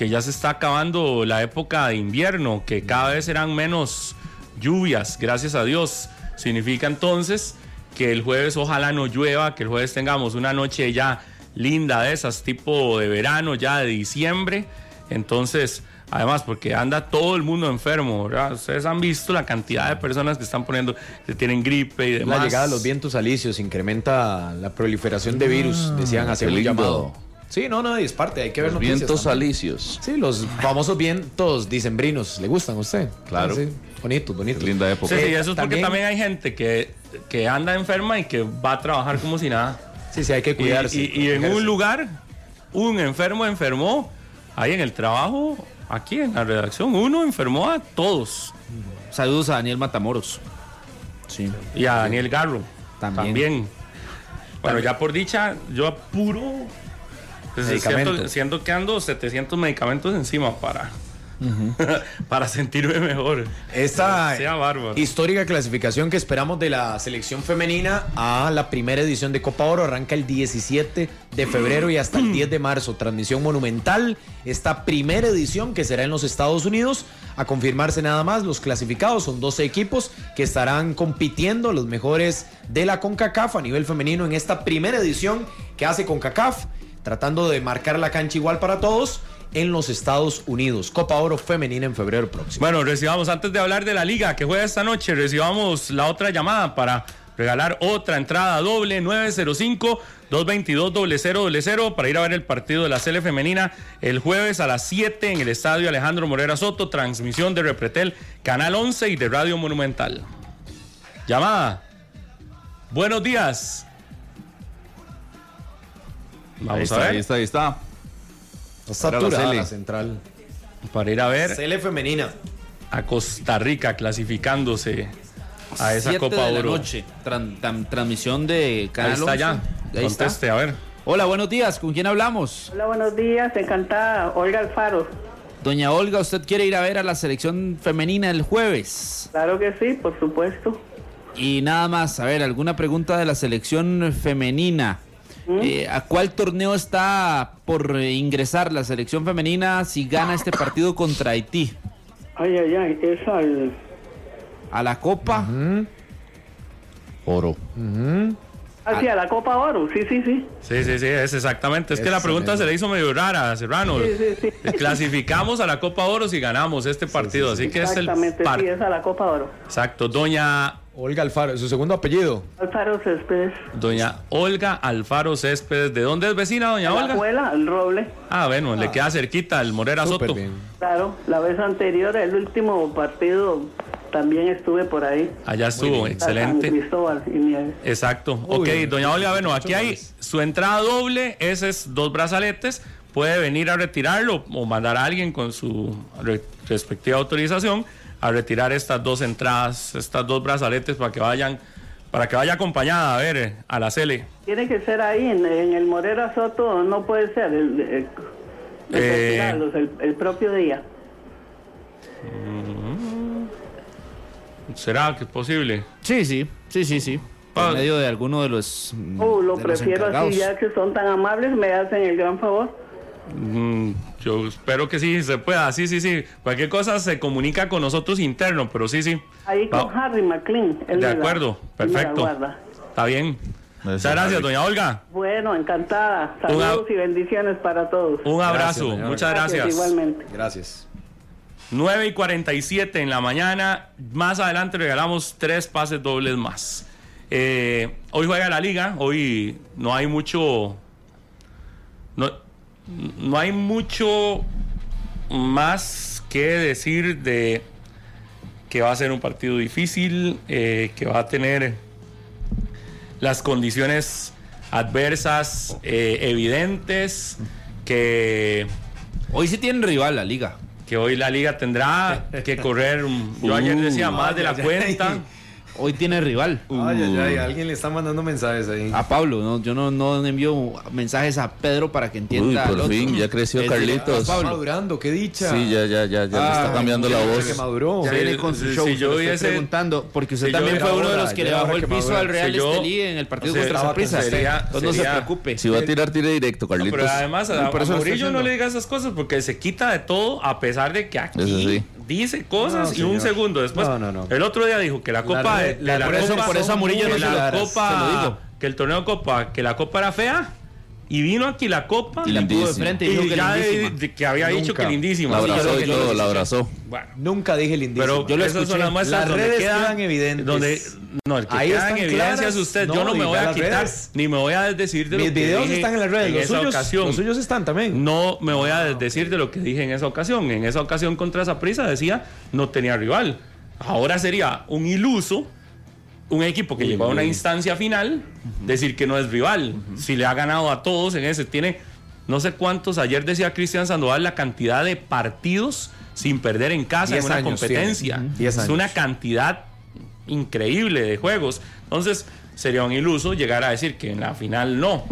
que ya se está acabando la época de invierno, que cada vez serán menos lluvias, gracias a Dios. Significa entonces que el jueves ojalá no llueva, que el jueves tengamos una noche ya linda de esas, tipo de verano, ya de diciembre. Entonces, además, porque anda todo el mundo enfermo, ¿verdad? Ustedes han visto la cantidad de personas que están poniendo, que tienen gripe y demás. La llegada de los vientos alisios incrementa la proliferación de virus, decían hacer qué un llamado. Sí, no, no, es parte, hay que ver Los noticias vientos también. alisios. Sí, los famosos vientos dicembrinos. ¿Le gustan a usted? Claro. Sí, bonitos, bonitos. Linda época. Sí, sí, eso es porque también- hay gente que, que anda enferma y que va a trabajar como si nada. Sí, sí, hay que Y, cuidarse. y- y en un lugar, un enfermo enfermó, ahí en el trabajo, aquí en la redacción, uno enfermó a todos. Saludos a Daniel Matamoros. Sí. Y a Daniel Garro También. también. Bueno, ya por dicha, yo apuro. Pues siento, siento que ando 700 medicamentos encima para, para sentirme mejor. Esta Sea bárbaro. histórica clasificación que esperamos de la selección femenina a la primera edición de Copa Oro arranca el 17 de febrero y hasta el 10 de marzo. Transmisión monumental. Esta primera edición que será en los Estados Unidos. A confirmarse nada más, los clasificados son 12 equipos que estarán compitiendo los mejores de la CONCACAF a nivel femenino en esta primera edición que hace CONCACAF, tratando de marcar la cancha igual para todos en los Estados Unidos. Copa Oro femenina en febrero próximo. Bueno, recibamos, antes de hablar de la liga que juega esta noche, recibamos la otra llamada para regalar otra entrada doble 905-222-0000 para ir a ver el partido de la Sele Femenina el jueves a las 7 en el estadio Alejandro Morera Soto, transmisión de Repretel, Canal 11 y de Radio Monumental. Llamada. Buenos días. Ahí Vamos está, a ahí ver, está, ahí está. Está Para la saturada Cele. la central. para ir a ver Cele femenina. a Costa Rica clasificándose a esa Siete Copa de la Oro. noche. Tran- tan- transmisión de Canal Ahí está 11. ya. Ahí está. Conteste, a ver. Hola, buenos días. ¿Con quién hablamos? Hola, buenos días, encantada. Olga Alfaro. Doña Olga, ¿usted quiere ir a ver a la selección femenina el jueves? Claro que sí, por supuesto. Y nada más, a ver, alguna pregunta de la selección femenina. Eh, ¿A cuál torneo está por eh, ingresar la selección femenina si gana este partido contra Haití? Ay, ay, ay, es al... ¿A la Copa? Oro. Hacia la Copa Oro, sí, sí, sí. Sí, sí, sí, es exactamente. Es que la pregunta se le hizo medio rara a Serrano. Sí, sí, sí. Clasificamos a la Copa Oro si ganamos este partido, así que es el Exactamente, sí, es a la Copa Oro. Exacto, doña Olga Alfaro, su segundo apellido. Alfaro Céspedes. doña Olga Alfaro Céspedes. ¿De dónde es vecina doña La Olga? abuela, el roble. Ah, bueno, le queda cerquita al Morera Súper Soto. bien. Claro, la vez anterior, el último partido, también estuve por ahí. Allá estuvo, San excelente. Cristóbal y Nieves. Exacto. Uy, ok, doña Olga, bueno, aquí hay su entrada doble, ese es dos brazaletes. Puede venir a retirarlo o mandar a alguien con su re- respectiva autorización a retirar estas dos entradas, estas dos brazaletes para que vayan, para que vaya acompañada a ver a la Cele. Tiene que ser ahí, en, en el Morera Soto, no puede ser, el, el- el- Eh. retirarlos el- el propio día. ¿Será que es posible? Sí, sí, sí, sí, sí. Ah. medio de alguno de los. mm, Oh, lo de prefiero así, ya que son tan amables, me hacen el gran favor. Mm, yo espero que sí se pueda. Sí, sí, sí. Cualquier cosa se comunica con nosotros interno, pero sí, sí. Ahí con Va- Harry McLean. él De acuerdo, la perfecto. Está bien. Muchas gracias, doña Olga. Bueno, encantada. Saludos y bendiciones para todos. Un abrazo, muchas gracias. Igualmente. Gracias. 9 y 47 en la mañana. Más adelante regalamos tres pases dobles más. Eh, hoy juega la liga. Hoy no hay mucho. No, no hay mucho más que decir de que va a ser un partido difícil, eh, que va a tener las condiciones adversas eh, evidentes, que Hoy sí tienen rival la liga. que hoy la liga tendrá que correr, yo ayer decía, más de la cuenta. Hoy tiene rival. Ay, ay, ay, alguien le está mandando mensajes ahí. A Pablo, ¿no? yo no, no envío mensajes a Pedro para que Uy, entienda. al por fin, ya creció Carlitos. Está madurando, qué dicha. Sí, ya, ya, ya, ya le está cambiando la Que voz. maduró. Ya viene con su si show. yo lo estoy hubiese- preguntando, porque usted si yo también fue uno de los que le bajó el que piso al Real Si yo- Estelí en el partido o sea, contra estaba Saprissa. sería- Entonces no se preocupe. Si va a tirar, tire directo, Carlitos. Pero además a, por a Murillo no le diga esas cosas porque se quita de todo a pesar de que aquí Eso sí. Dice cosas No, y un segundo después. No, no, no. El otro día dijo que la copa las de la redes copa, por eso Murillo no se la copa se lo digo. que el torneo copa que la copa era fea y vino aquí la copa Y la pudo de Lindísima. frente y y dijo que ya lindísima. de- de que había dicho que lindísima. La Sí, abrazó lo- y yo lo todo, la abrazó. Bueno, Nunca dije lindísimo. pero Yo lo esas son escuché. las muestras Las donde redes quedan- quedan evidentes. Donde, no, el que Ahí queda están en evidencia claras. es usted. No, yo no me voy a quitar redes. ni me voy a desdecir de lo Mis que videos dije están en las redes. en Los esa suyos, ocasión. los suyos están también. No me voy a desdecir de lo que dije en esa ocasión. En esa ocasión contra esa prisa decía no tenía rival. Ahora sería un iluso, un equipo que llegó a una instancia final, decir que no es rival. Si le ha ganado a todos en ese, tiene no sé cuántos. Ayer decía Cristian Sandoval la cantidad de partidos sin perder en casa en una años competencia. Es una cantidad increíble de juegos. Entonces sería un iluso llegar a decir que en la final no.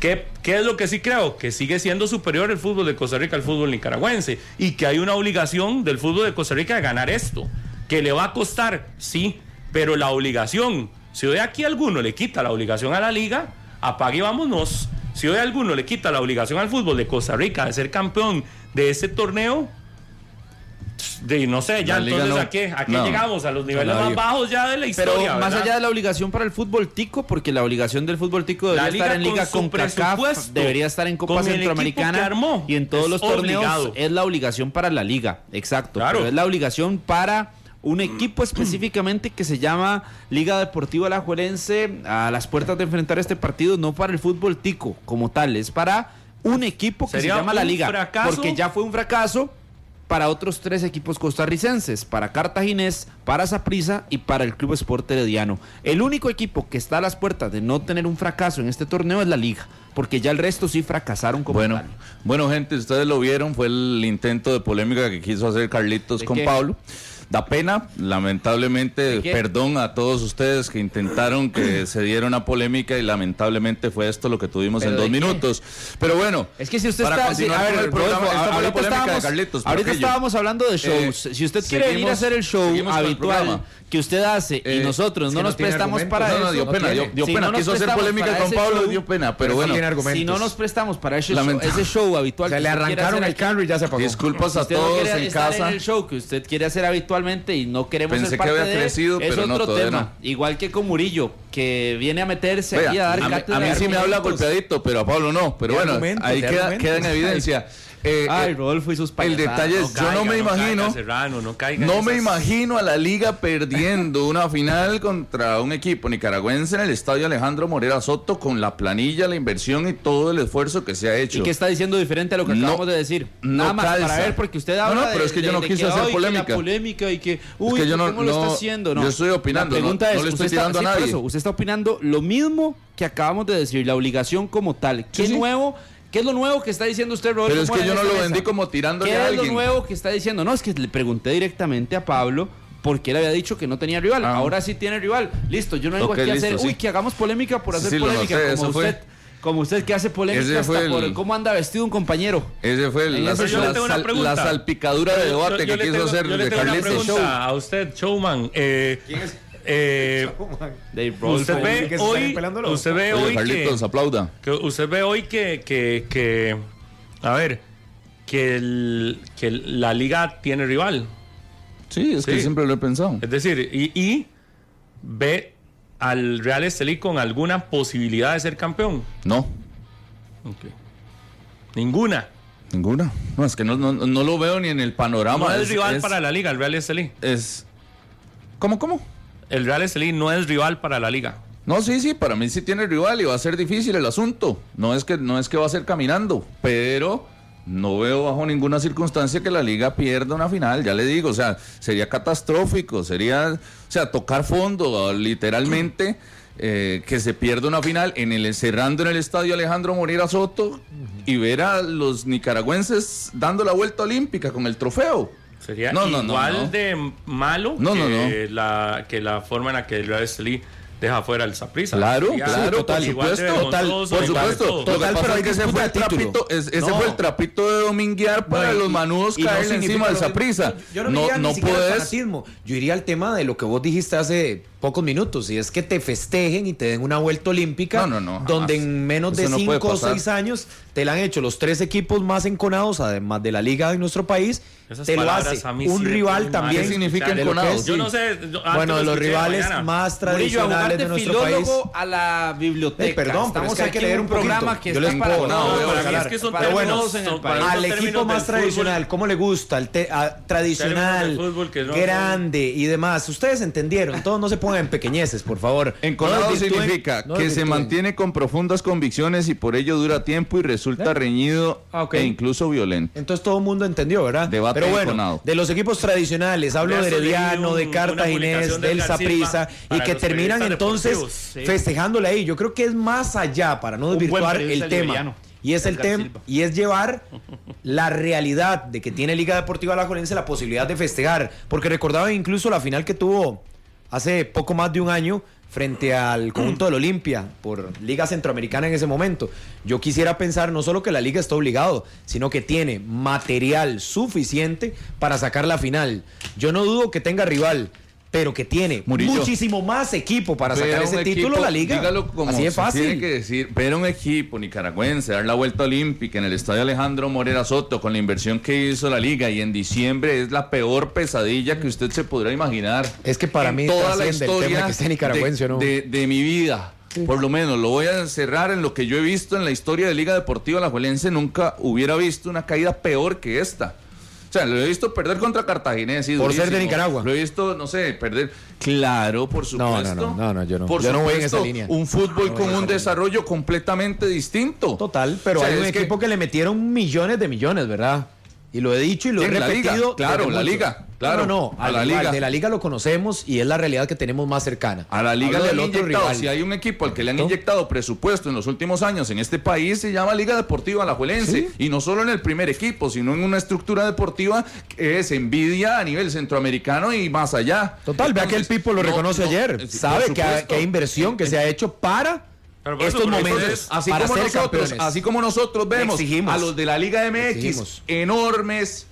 ¿Qué, ¿Qué es lo que sí creo? Que sigue siendo superior el fútbol de Costa Rica al fútbol nicaragüense y que hay una obligación del fútbol de Costa Rica de ganar esto. Que le va a costar, sí, pero la obligación, si hoy aquí alguno le quita la obligación a la liga, apague y vámonos. Si hoy alguno le quita la obligación al fútbol de Costa Rica de ser campeón de este torneo, de no sé, ya entonces no. a qué, a qué No. llegamos, a los niveles más bajos ya de la Pero historia. más ¿verdad? allá de la obligación para el fútbol tico, porque la obligación del fútbol tico debería estar en Liga con CACAF, debería estar en Copa Centroamericana armó, y en todos los torneos obligado. es la obligación para la liga, exacto. Claro. Pero es la obligación para un equipo específicamente que se llama Liga Deportiva Alajuelense a las puertas de enfrentar este partido, no para el fútbol tico como tal, es para un equipo que se llama la liga, fracaso. porque ya fue un fracaso para otros tres equipos costarricenses, para Cartaginés, para Saprissa y para el Club Sport Herediano. El único equipo que está a las puertas de no tener un fracaso en este torneo es la liga, porque ya el resto sí fracasaron como Bueno, tal. bueno, gente, ustedes lo vieron, fue el intento de polémica que quiso hacer Carlitos ¿De con qué? Pablo. Da pena, lamentablemente, perdón a todos ustedes que intentaron que se diera una polémica y lamentablemente fue esto lo que tuvimos ¿Pero en dos minutos. Pero bueno, Es que si usted para está. sí, a ver, con el programa, esta ahorita de estábamos, Carlitos, ahorita estábamos hablando de shows. Eh, si usted quiere venir a seguimos- hacer el show seguimos habitual. Que usted hace y Eh, nosotros es no que no nos prestamos para no, eso. no, dio no pena, dio, dio Si pena. no nos Quiso hacer prestamos polémica para con ese Pablo, show, dio pena, pero Pero bueno. Si no nos prestamos para ese, show, Lamento- ese show habitual Se que le arrancaron el carro y ya se apagó. Disculpas Si a usted no todos en casa. el show que usted quiere hacer habitualmente y no queremos Pensé ser que parte había de, crecido, es pero no, otro todavía tema. no. Igual que con Murillo, que viene a meterse Vea, aquí a dar a, a mí sí me habla golpeadito, pero a Pablo no. Pero bueno, ahí queda, queda en evidencia. Eh, Ay, eh, Rodolfo y sus el detalle es, yo no me imagino, caiga, Serrano, no, caiga no me esas- imagino a la liga perdiendo una final contra un equipo nicaragüense en el estadio Alejandro Morera Soto con la planilla, la inversión y todo el esfuerzo que se ha hecho. ¿Y qué está diciendo diferente a lo que No, acabamos de decir? no Nada más calza. para ver, porque usted No, habla no, pero de- es que yo no quise hacer ay, que polémica. polémica y que, uy, que yo no- ¿cómo lo está no- haciendo? No. yo estoy opinando, La pregunta no- es, no le estoy usted está- tirando a sí, por nadie. eso, usted está opinando lo mismo que acabamos de decir, la obligación como tal. ¿Qué Sí, sí. ¿Qué es lo nuevo que está diciendo usted, Rodolfo? Pero es que yo no lo mesa? vendí como tirándole ¿Qué a es alguien. lo nuevo que está diciendo? No, es que le pregunté directamente a Pablo porque él había dicho que no tenía rival. Ah. Ahora sí tiene rival. Listo, yo no vengo Ok, aquí a listo, hacer, sí. uy, que hagamos polémica por hacer Sí, polémica. noté, como fue. usted, como usted que hace polémica Ese hasta el- por cómo anda vestido un compañero. Ese fue el- la, show sal- la salpicadura de Yo- debate yo que quiso tengo- hacer yo le de Carlitos. pregunta a usted, Showman. Eh, eh, Dave usted ve que hoy, usted ve Oye, hoy que, aplauda. que usted ve hoy que, que, que a ver, que, el- que la liga tiene rival. Sí, es que Sí. siempre lo he pensado. Es decir, y, y ve al Real Estelí con alguna posibilidad de ser campeón? No. Ninguna. ninguna. No, es que no, no, no lo veo ni en el panorama. No es, rival para la liga, el Real Estelí. Es... ¿Cómo, cómo? El Real Estelí no es rival para la liga. No, sí, sí, para mí sí tiene rival y va a ser difícil el asunto. No es que, no es que va a ser caminando, pero no veo bajo ninguna circunstancia que la liga pierda una final, ya le digo, o sea, sería catastrófico, sería, o sea, tocar fondo, literalmente, eh, que se pierda una final en el cerrando en el estadio Alejandro Morera Soto y ver a los nicaragüenses dando la vuelta olímpica con el trofeo. Sería No, no, no, igual no. de malo No, no, que, La, que la forma en la que el Real Estelí deja fuera el Saprissa. Claro, Sería claro, de supuesto, total, por supuesto. todo. Lo que Total, pero hay que ese fue el trapito, es- ese No. fue el trapito de dominguear para No, y- los manudos y no encima del Saprissa. Yo no, No, ni puedes. Yo iría al tema de lo que vos dijiste hace pocos minutos, y es que te festejen y te den una vuelta olímpica, No, no, no, jamás. donde en menos de Eso no puede cinco o pasar. seis años te la han hecho los tres equipos más enconados, además de la liga de nuestro país, Esas te lo palabras hace un rival ponen también. ¿Qué significa enconados? Yo no sé. yo Bueno, de los rivales mañana. más tradicionales de de nuestro país. a la biblioteca. Eh, perdón, pero es Estamos que hay que leer un programa que Yo les para puedo- todos, no, al equipo más tradicional, ¿cómo le gusta? El te- a- tradicional, grande y demás. Ustedes entendieron, todos no se en pequeñeces, por favor. Enconado No significa no que se mantiene con profundas convicciones y por ello dura tiempo y resulta ¿Eh? reñido Ah, e incluso violento. Entonces todo el mundo entendió, ¿verdad? Debate Pero bueno, enconado. de los equipos tradicionales, hablo De Herediano, un- de Cartaginés, del Saprissa, y que terminan entonces sí. festejándole ahí. Yo creo que es más allá, para no desvirtuar el tema. Y es el tema, y es llevar la realidad de que tiene Liga Deportiva Alajuelense la posibilidad de festejar. Porque recordaba incluso la final que tuvo hace poco más de un año frente al conjunto del Olimpia por Liga Centroamericana en ese momento. Yo quisiera pensar no solo que la liga está obligado, sino que tiene material suficiente para sacar la final. Yo no dudo que tenga rival, pero que tiene Murillo. muchísimo más equipo para Ver sacar ese un título equipo, la liga. dígalo como Así de se Tiene fácil. que decir, ver a un equipo nicaragüense dar la vuelta olímpica en el estadio Alejandro Morera Soto con la inversión que hizo la liga y en diciembre es la peor pesadilla que usted se podrá imaginar. Es que para En mí toda la el tema historia que sea nicaragüense de, no. de- de mi vida. Por lo menos lo voy a encerrar en lo que yo he visto en la historia de Liga Deportiva Alajuelense. Nunca hubiera visto una caída peor que esta. O sea, lo he visto perder contra Cartaginés. Por ser de. Nicaragua. Lo he visto, no sé, perder. Claro, por supuesto. no, no, no, no, yo no. Por Yo no voy en esa línea. Un fútbol No con un esa desarrollo completamente distinto. Total, pero O sea, hay un que- equipo que... le metieron millones de millones, ¿verdad? Y lo he dicho y lo he repetido. Claro, la. Liga, claro, No, no, no, a la Liga. De la liga lo conocemos y es la realidad que tenemos más cercana. A la liga Hablo le han del otro inyectado, rival. si hay un equipo al que le han ¿No? inyectado presupuesto en los últimos años en este país, se llama Liga Deportiva Alajuelense. Sí. Y no solo en el primer equipo, sino en una estructura deportiva que es envidia a nivel centroamericano y más allá. Total, vea que el Pipo lo no, reconoce no, ayer. eh, Sabe que que hay inversión que se ha hecho para Pero por estos momentos. entonces, Así para como nosotros, campeones. así como nosotros vemos Exigimos. a los de la Liga MX Exigimos. enormes.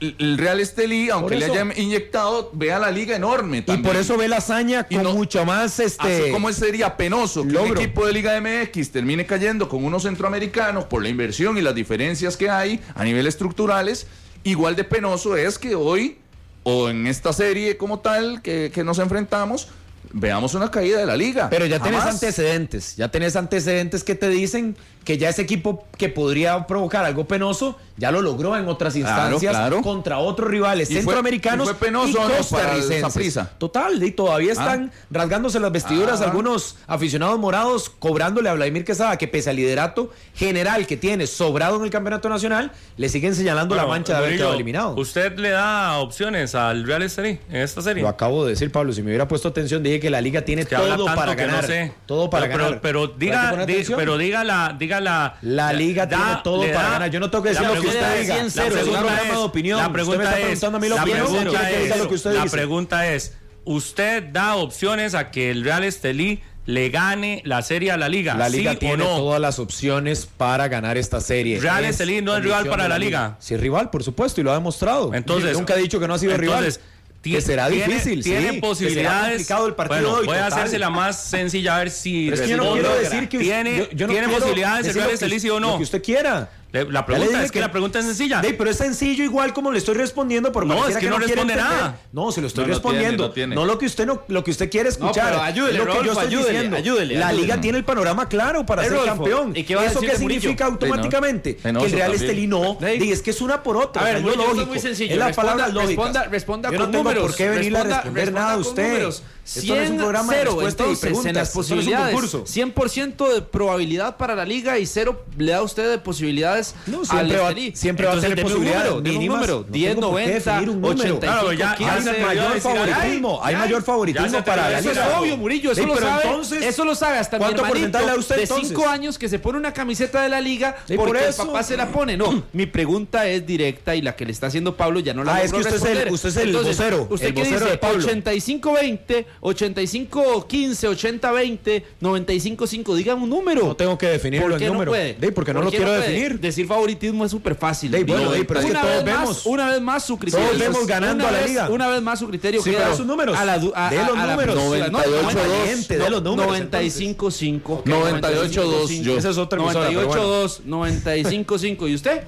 El Real Estelí, aunque le hayan inyectado, vea la liga enorme Y por eso ve la hazaña con no- mucho más este. Así como sería penoso que un equipo de Liga MX termine cayendo con unos centroamericanos por la inversión y las diferencias que hay a nivel estructurales, igual de penoso es que hoy, o en esta serie como tal que, que nos enfrentamos, veamos una caída de la liga. Pero ya tenés Jamás. antecedentes, ya tenés antecedentes que te dicen que ya ese equipo que podría provocar algo penoso ya lo logró en otras instancias claro. contra otros rivales Y fue- centroamericanos y fue penoso, ¿no? para el costarricenses. Saprissa. Total, y todavía están rasgándose las vestiduras Ah. algunos aficionados morados cobrándole a Vladimir Quesada que pese al liderato general que tiene sobrado en el campeonato nacional, le siguen señalando la mancha de haber quedado eliminado. ¿Usted le da opciones al Real Estelí en esta serie? Lo acabo de decir, Pablo. Si me hubiera puesto atención, dije que la liga tiene que todo para no ganar. sé. Todo para pero, ganar. Pero, pero Pero hay que diga, di- pero diga la, diga la. La liga da- tiene todo para da- ganar. Yo no tengo que decir lo que pregunta usted es- diga. la es pregunta de opinión. La pregunta es. preguntando a mí la la pregunta ¿Quiere que diga es- lo usted la dice? pregunta es: ¿Usted da opciones a que el Real Estelí le gane la serie a la liga? La liga ¿Sí o tiene no? todas las opciones para ganar esta serie. Real Estelí no es rival para la liga. Sí, es rival, por supuesto, y lo ha demostrado. Entonces, nunca ha dicho que no ha sido entonces, rival. Que será tiene- difícil, Tiene sí, posibilidades. el partido bueno, hoy, voy a total. hacérsela más sencilla a ver si. Pero es que yo no responde. quiero decir que usted- tiene, yo- yo no tiene posibilidades el Real lo Estelí, sí o Lo no. que usted quiera. La pregunta es que, la pregunta es sencilla. Pero es sencillo igual como le estoy respondiendo, pero No, es que no quiere responde nada. No, se lo estoy No, no tiene, respondiendo. no tiene. No lo que usted no, lo que usted quiere escuchar. pero ayúdele, Es lo que yo estoy ayúdele, diciendo. ayúdele, La ayúdele. liga tiene el panorama claro para ser campeón. ¿y qué va a ¿Eso qué de Murillo? significa automáticamente? Que el Real. Estelí no. Di, es que es una por otra. A ver, es es lógico. muy sencillo. Es la palabra lógica. responda- con no tengo números. por qué venirle a responder nada a usted. números. Esto no es un 100, programa de cero, y entonces, preguntas. en las Esto no es un posibilidades, concurso. 100% de probabilidad para la liga y cero le da a usted de posibilidades No, siempre va- siempre va a Entonces, tener posibilidades número, mínimas. número, No 10, tengo por qué 90, definir un número. 85, Claro, ya- ya 15. Hay mayor favoritismo, ay, hay mayor favoritismo para la Eso es obvio, Murillo, eso lo sabe. entonces, eso lo sabe hasta mi ¿cuánto hermanito de entonces? 5 años que se pone una camiseta de la liga porque el papá se la pone. No, mi pregunta es directa y la que le está haciendo Pablo ya no la Ah, es que usted es el- usted es el Entonces, vocero, ¿Usted el vocero de Pablo. 85-20, 85-15, 80-20, 95-5. Digan un número. No tengo que definir ¿Por el número. no puede? Ey, porque no ¿Por lo quiero definir. Decir favoritismo es súper fácil. Ey, bueno, Digo, ey, pero es que una todos vez más- vemos. una vez más su criterio. Todos vemos ganando una a la vez- liga. Una vez más su criterio. Sí, queda pero sus números. A la, a, De los a- números. postura. No, 98-2. Valiente, de los números, 95-5. 98-2 yo. Esa es otra emisora, pero bueno. 98-2, 95-5. ¿Y usted?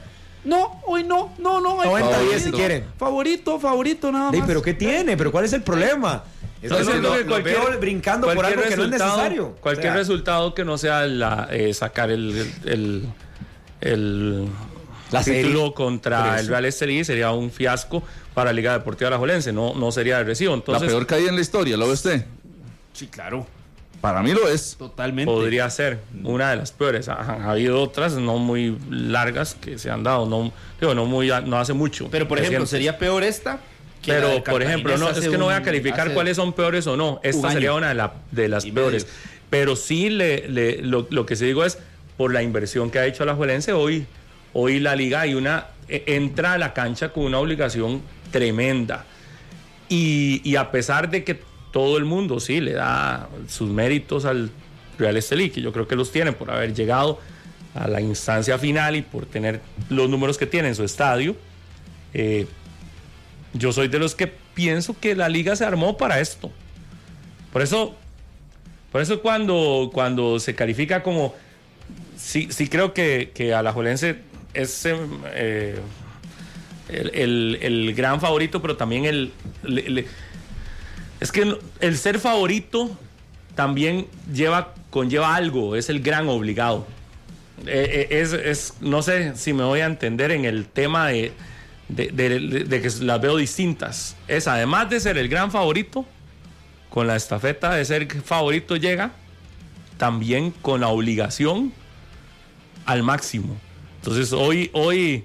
No, hoy no, no, no. hay 90-10 si quieren. Favorito, favorito, nada Ey, más. pero ¿qué tiene? ¿Pero cuál es el problema? Es No, que no, no, que cualquier- veo brincando por cualquier algo que no es resultado- necesario. Cualquier O sea, resultado que no sea la, eh, sacar el, el, el La serie. título contra el Real Estelí sería un fiasco para la Liga Deportiva Alajuelense, no, no sería de recibo. La Entonces, peor caída en la historia, ¿lo ve usted? Sí, claro. Para mí lo es. Totalmente. podría ser una de las peores. Ha, ha habido otras no muy largas que se han dado, no, digo, no, muy, no hace mucho. Pero, por ejemplo, sería peor esta. que la Pero, por ejemplo, no, es que no voy a calificar cuáles son peores o no. Esta un sería una de, la- de las peores. medio. Pero sí, le, le- lo, lo que sí digo es, por la inversión que ha hecho la Juelense hoy, hoy la liga hay una, e- entra a la cancha con una obligación tremenda. Y, y a pesar de que todo el mundo sí le da sus méritos al Real Estelí, que yo creo que los tiene por haber llegado a la instancia final y por tener los números que tiene en su estadio, eh, yo soy de los que pienso que la liga se armó para esto. Por eso, por eso cuando, cuando se califica como, sí, sí creo que, que Alajuelense es em, eh, el, el- el gran favorito, pero también el... es que el ser favorito también lleva, conlleva algo, es el gran obligado. Eh, eh, es, es- no sé si me voy a entender en el tema de- de- de que las veo distintas. Es además de ser el gran favorito, con la estafeta de ser favorito llega, también con la obligación al máximo. Entonces hoy, hoy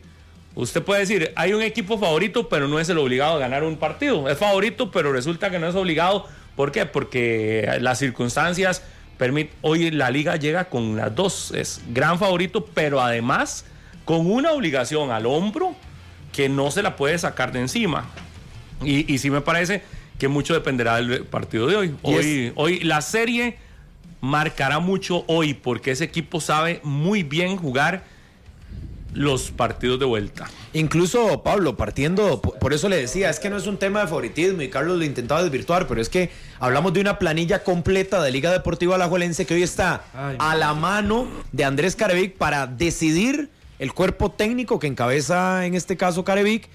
usted puede decir, hay un equipo favorito, pero no es el obligado a ganar un partido. Es favorito, pero resulta que no es obligado. ¿Por qué? Porque las circunstancias permiten, hoy la liga llega con las dos, es gran favorito, pero además con una obligación al hombro que no se la puede sacar de encima. Y, y sí me parece que mucho dependerá del partido de hoy. Hoy, hoy la serie marcará mucho hoy porque ese equipo sabe muy bien jugar los partidos de vuelta. Incluso, Pablo, partiendo, por eso le decía, es que no es un tema de favoritismo y Carlos lo intentaba desvirtuar, pero es que hablamos de una planilla completa de Liga Deportiva Alajuelense que hoy está Ay, a la mano de Andrés Carevic para decidir el cuerpo técnico que encabeza en este caso Carevic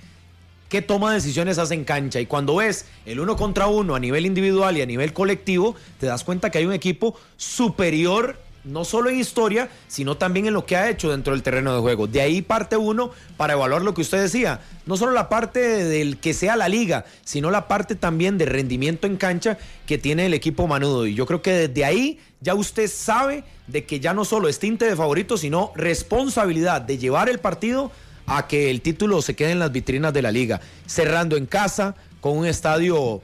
qué toma de decisiones hace en cancha. Y cuando ves el uno contra uno a nivel individual y a nivel colectivo, te das cuenta que hay un equipo superior, no solo en historia, sino también en lo que ha hecho dentro del terreno de juego. De ahí parte uno para evaluar lo que usted decía. No solo la parte del que sea la liga, sino la parte también de rendimiento en cancha que tiene el equipo manudo. Y yo creo que desde ahí ya usted sabe de que ya no solo es tinte de favorito, sino responsabilidad de llevar el partido a que el título se quede en las vitrinas de la liga, cerrando en casa con un estadio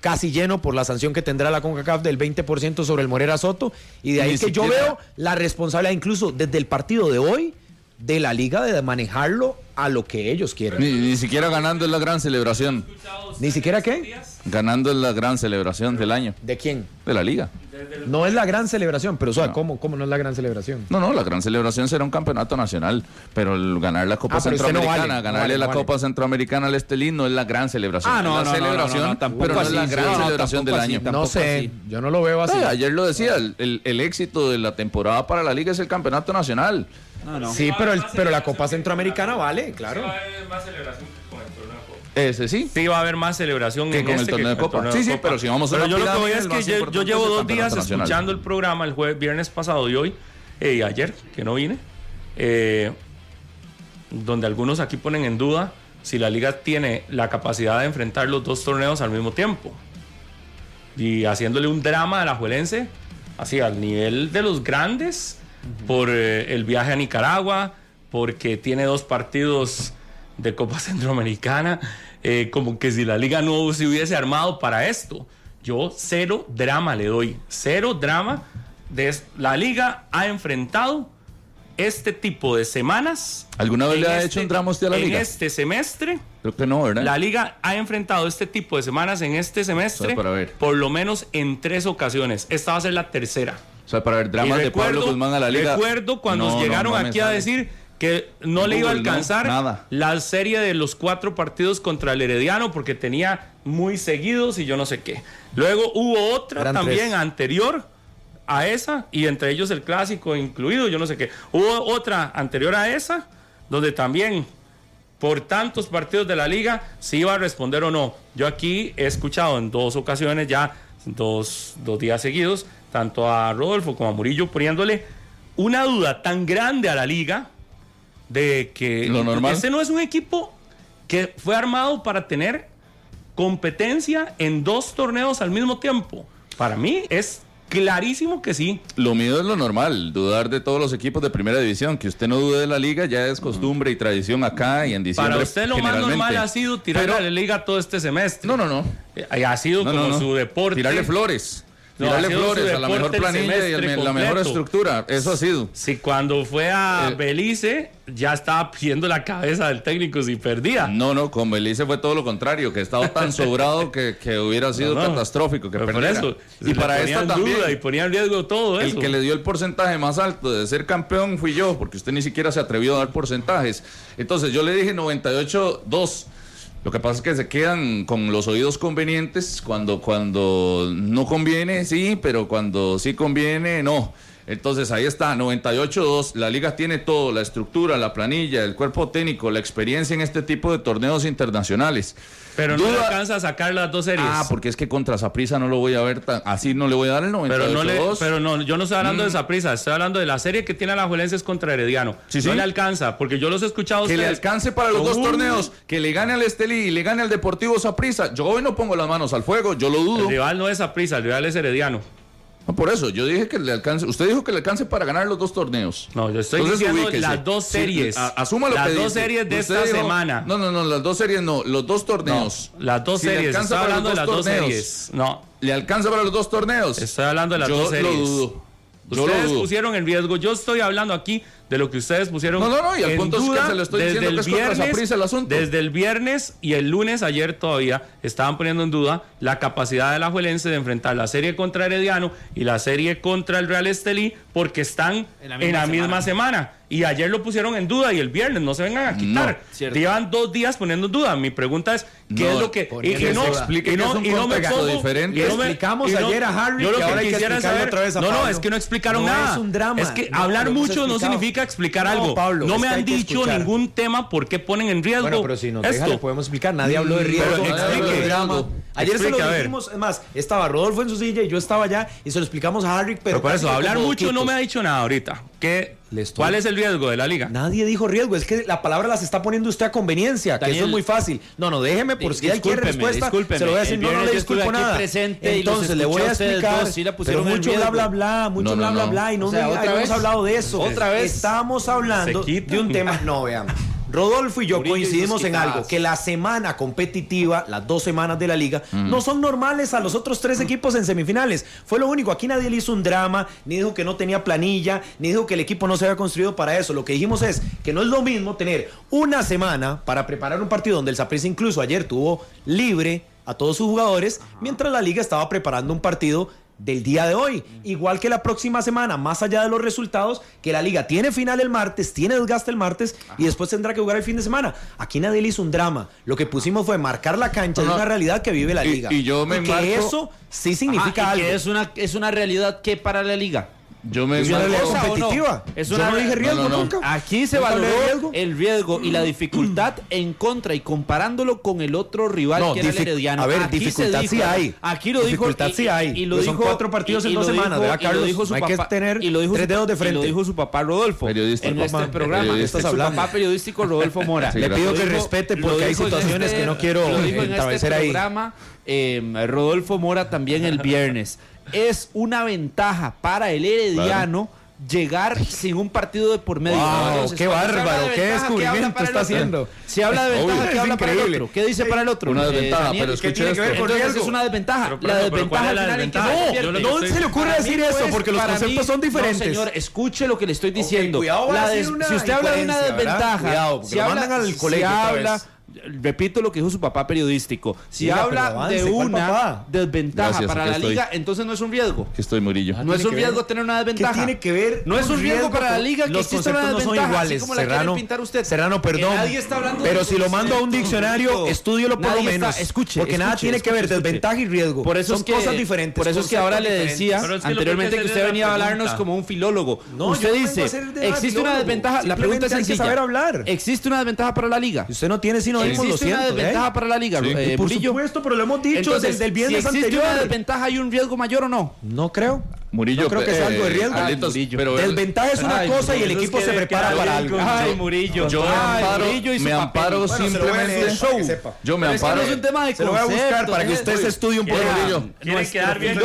casi lleno por la sanción que tendrá la CONCACAF del 20% sobre el Morera Soto. Y de ahí Ni que yo veo la responsabilidad incluso desde el partido de hoy de la liga de manejarlo a lo que ellos quieren. Ni, ni siquiera ganando es la gran celebración. Ni siquiera qué? Ganando es la gran celebración del año, ¿De quién? de la liga. No es la gran celebración, pero o sea, No. ¿cómo, ¿cómo no es la gran celebración? No, no, la gran celebración será un campeonato nacional, pero el ganar la Copa Ah, no Centroamericana, no ganarle vale, la vale. Copa Centroamericana al Estelín no es la gran celebración. Ah, no, la celebración, tampoco pero no es la gran celebración del así, año. No sé, así. yo no lo veo así. Ah, ayer lo decía, el, el- el éxito de la temporada para la liga es el campeonato nacional. No, no. Sí, pero, el, pero la Copa Centroamericana vale, claro. más celebración que con el torneo de Copa. Ese sí. Sí, va a haber más celebración Que en con el este torneo de con el Copa. torneo Sí, de sí, Copa. pero si vamos a Pero yo lo que voy es que yo, llevo dos días escuchando el programa, el jueves, viernes pasado y hoy, eh, y ayer, que no vine, eh, donde algunos aquí ponen en duda si la liga tiene la capacidad de enfrentar los dos torneos al mismo tiempo. Y haciéndole un drama a la Juelense, así al nivel de los grandes, por eh, el viaje a Nicaragua, porque tiene dos partidos de Copa Centroamericana, eh, como que si la liga no se hubiese armado para esto. Yo cero drama le doy, cero drama. De, la liga ha enfrentado este tipo de semanas. ¿Alguna vez en le ha este- hecho un drama usted a la en liga? este semestre. Creo que no, ¿verdad? La liga ha enfrentado este tipo de semanas en este semestre para ver. por lo menos en tres ocasiones. Esta va a ser la tercera. O sea, para ver Y dramas de Pablo Guzmán a la liga. Recuerdo cuando No, llegaron no aquí a decir que no le iba a alcanzar nada. la serie de los cuatro partidos contra el Herediano porque tenía muy seguidos y yo no sé qué. Luego hubo otra Eran también tres. anterior a esa y entre ellos el clásico incluido, yo no sé qué. Hubo otra anterior a esa donde también por tantos partidos de la liga si iba a responder o no. Yo aquí he escuchado en dos ocasiones ya, dos, dos días seguidos, tanto a Rodolfo como a Murillo poniéndole una duda tan grande a la liga de que Lo normal. este no es un equipo que fue armado para tener competencia en dos torneos al mismo tiempo. Para mí es clarísimo que sí. Lo mío es lo normal, dudar de todos los equipos de primera división. Que usted no dude de la liga ya es costumbre y tradición acá y en diciembre. Para usted lo más normal ha sido Pero- a la liga todo este semestre. No, no, no. Eh, Ha sido No, como no, no. su deporte. Tirarle flores. Tirarle flores a la mejor el planilla y el la mejor estructura. Eso ha sido. Si cuando fue a Eh, Belice ya estaba pidiendo la cabeza del técnico si perdía. No, no, con Belice fue todo lo contrario, que estaba tan sobrado que, que hubiera sido No, no. catastrófico que perdiera. eso, y para esta también, duda y ponía en riesgo todo el eso. que le dio el porcentaje más alto de ser campeón fui yo, porque usted ni siquiera se atrevió a dar porcentajes. Entonces yo le dije 98-2. Lo que pasa es que se quedan con los oídos convenientes cuando, cuando no conviene, sí, pero cuando sí conviene, no. Entonces ahí está, 98-2. La liga tiene todo, la estructura, la planilla, el cuerpo técnico, la experiencia en este tipo de torneos internacionales. Pero no le alcanza a sacar las dos series. Ah, porque es que contra Saprisa no lo voy a ver tan, así no le voy a dar el 98-2. Pero no, le, pero no, yo no estoy hablando Mm. de esa prisa, estoy hablando de la serie que tiene Alajuelenses contra Herediano. Sí, no le alcanza, porque yo los he escuchado Que le alcance para los dos torneos, que le gane al Estelí y le gane al Deportivo Saprissa. Yo hoy no pongo las manos al fuego, yo lo El dudo. rival no es prisa, el rival es Herediano. No, por eso, yo dije que le alcance. Usted dijo que le alcance para ganar los dos torneos. No, yo estoy Entonces, diciendo ubíquese. las dos Sí, series. a- asuma lo las que dos dice. series de Usted esta dijo- semana. No, no, no, las dos series no, los dos torneos. No, las dos Si le series. alcanza para hablando de los las dos torneos. series. No, ¿Le alcanza para los dos torneos? estoy hablando de las yo dos series. lo dudo. Yo ustedes lo dudo. pusieron en riesgo. Yo estoy hablando aquí de lo que ustedes pusieron. No, no, no, y al en punto es que duda se lo estoy desde diciendo el que es contra viernes- el asunto. Desde el viernes y el lunes, ayer todavía, estaban poniendo en duda la capacidad de la Juelense de enfrentar la serie contra Herediano y la serie contra el Real Estelí porque están en la misma, semana. Y ayer lo pusieron en duda y el viernes no se vengan a quitar. cierto. Llevan dos días poniendo en duda. Mi pregunta es, ¿qué No, es lo que...? y, no. Explique y que no, es un y no me pongo- diferente. y no me- Explicamos y no- ayer a Harry yo lo que que ahora quisiera saber- otra vez a No, no, es que no explicaron No nada. es un drama. Es que No, hablar mucho no significa explicar No, algo. Pablo, no me han dicho ningún tema por qué ponen en riesgo Bueno, pero si nos esto. deja, podemos explicar. Nadie habló de riesgo. Pero explique. drama. Ayer se Explique, lo dijimos, es más, estaba Rodolfo en su silla y yo estaba allá y se lo explicamos a Harry, pero, Pero por eso, hablar mucho no me ha dicho nada ahorita. ¿Qué, estoy- ¿Cuál es el riesgo de la liga? Nadie dijo riesgo, es que la palabra las está poniendo usted a conveniencia, que eso es muy fácil. No, no, déjeme, por si quiere discúlpeme, respuesta, se lo voy a decir, no, no le disculpo nada. Entonces le voy a explicar, dos, sí la pero mucho bla, bla, bla, mucho No, no, bla, bla, bla, y no, O sea, me- otra hemos vez. hablado de eso. Otra vez. Estábamos hablando de un tema, no, vean. Rodolfo y yo Murillo coincidimos en algo, que la semana competitiva, las dos semanas de la liga, no son normales a los otros tres equipos en semifinales. Fue lo único, aquí nadie le hizo un drama, ni dijo que no tenía planilla, ni dijo que el equipo no se había construido para eso. Lo que dijimos es que no es lo mismo tener una semana para preparar un partido donde el Saprissa incluso ayer tuvo libre a todos sus jugadores, mientras la liga estaba preparando un partido del día de hoy. Igual que la próxima semana, más allá de los resultados, que la liga tiene final el martes, tiene desgaste el martes y después tendrá que jugar el fin de semana. Aquí nadie le hizo un drama. Lo que pusimos fue marcar la cancha de una realidad que vive la Y- liga. y yo me que marco- eso sí significa Ajá, y algo. que es una, es una realidad que para la liga. Yo me Es una ¿Cosa o no? competitiva. Es Yo una no dije riesgo no, no. nunca. Aquí se valoró riesgo. el riesgo y la dificultad en contra y comparándolo con el otro rival No, que era el Herediano. a ver, Aquí dificultad dijo- sí hay. Aquí lo dijo Dificultad y- sí hay. Y, lo son dijo cuatro partidos en y dos semanas, dijo- ¿verdad, y lo Carlos? dijo su hay que papá- tener y lo dijo tres su- dedos de Y lo frente. dijo su papá Rodolfo Periodístico. en este Papá. programa. Su Estás hablando. papá periodístico Rodolfo Mora. Sí, Le pido que respete porque hay en situaciones este- que no quiero lo dijo en establecer este ahí. programa eh, Rodolfo Mora también el viernes. Es una ventaja para el Herediano llegar sin un partido de por medio. Wow, qué bárbaro, de qué ventaja, ¿qué habla descubrimiento está haciendo. Si habla de ventaja, Obvio, ¿qué es habla para el otro? ¿Qué dice para el otro? Una Eh, desventaja, Daniel? pero ¿qué escuche tiene que ver esto. con Entonces es una desventaja. Pero, la pero, pero, desventaja ¿cuál es al la final en que que ¿Dónde estoy- se le ocurre mí decir no eso? es- Porque los conceptos mí- son diferentes. No, señor, escuche lo que le estoy diciendo. cuidado, La des- si usted habla de una desventaja, Cuidado, si lo habla, mandan al si colegio otra habla- vez. Repito lo que dijo su papá periodístico, si Diga, habla avance, de ¿cuál una desventaja Gracias, para la estoy. liga, entonces no es un riesgo. Estoy, Murillo. No es un riesgo ver? tener una desventaja. ¿Qué tiene que ver? No es un riesgo para la liga que Los exista una no son desventaja, iguales. así como la quiere Serrano, pintar usted. Serrano, perdón. nadie está hablando de pero si lo mando a un diccionario, estúdielo por lo está- menos. escuche, porque nada escuche, tiene que ver desventaja y riesgo. Por eso son es que, cosas diferentes. Por eso es que ahora le decía anteriormente que usted venía a la hablarnos como un filólogo. Usted dice, existe una desventaja. La pregunta es sencilla. saber hablar. ¿Existe una desventaja para la liga? Usted no tiene sinónimos, lo ¿Existe una siento. ¿eh? desventaja para la liga? Sí. eh, Por supuesto, pero lo hemos dicho Entonces, desde el si viernes existe anterior. una desventaja y un riesgo mayor o no. No creo. Murillo, No creo que sea algo de eh, riesgo. Carlitos, Murillo. pero Desventaja es una Ay, cosa y el equipo se prepara para algo. Ay, Yo- Murillo. Yo me Ay, amparo, Murillo y su me papel. amparo Bueno, se lo voy a simplemente. leer show. Yo me Pero es que amparo. no es un tema de Se lo voy a buscar para que usted se estudie un poco. Murillo. Quiere quedar bien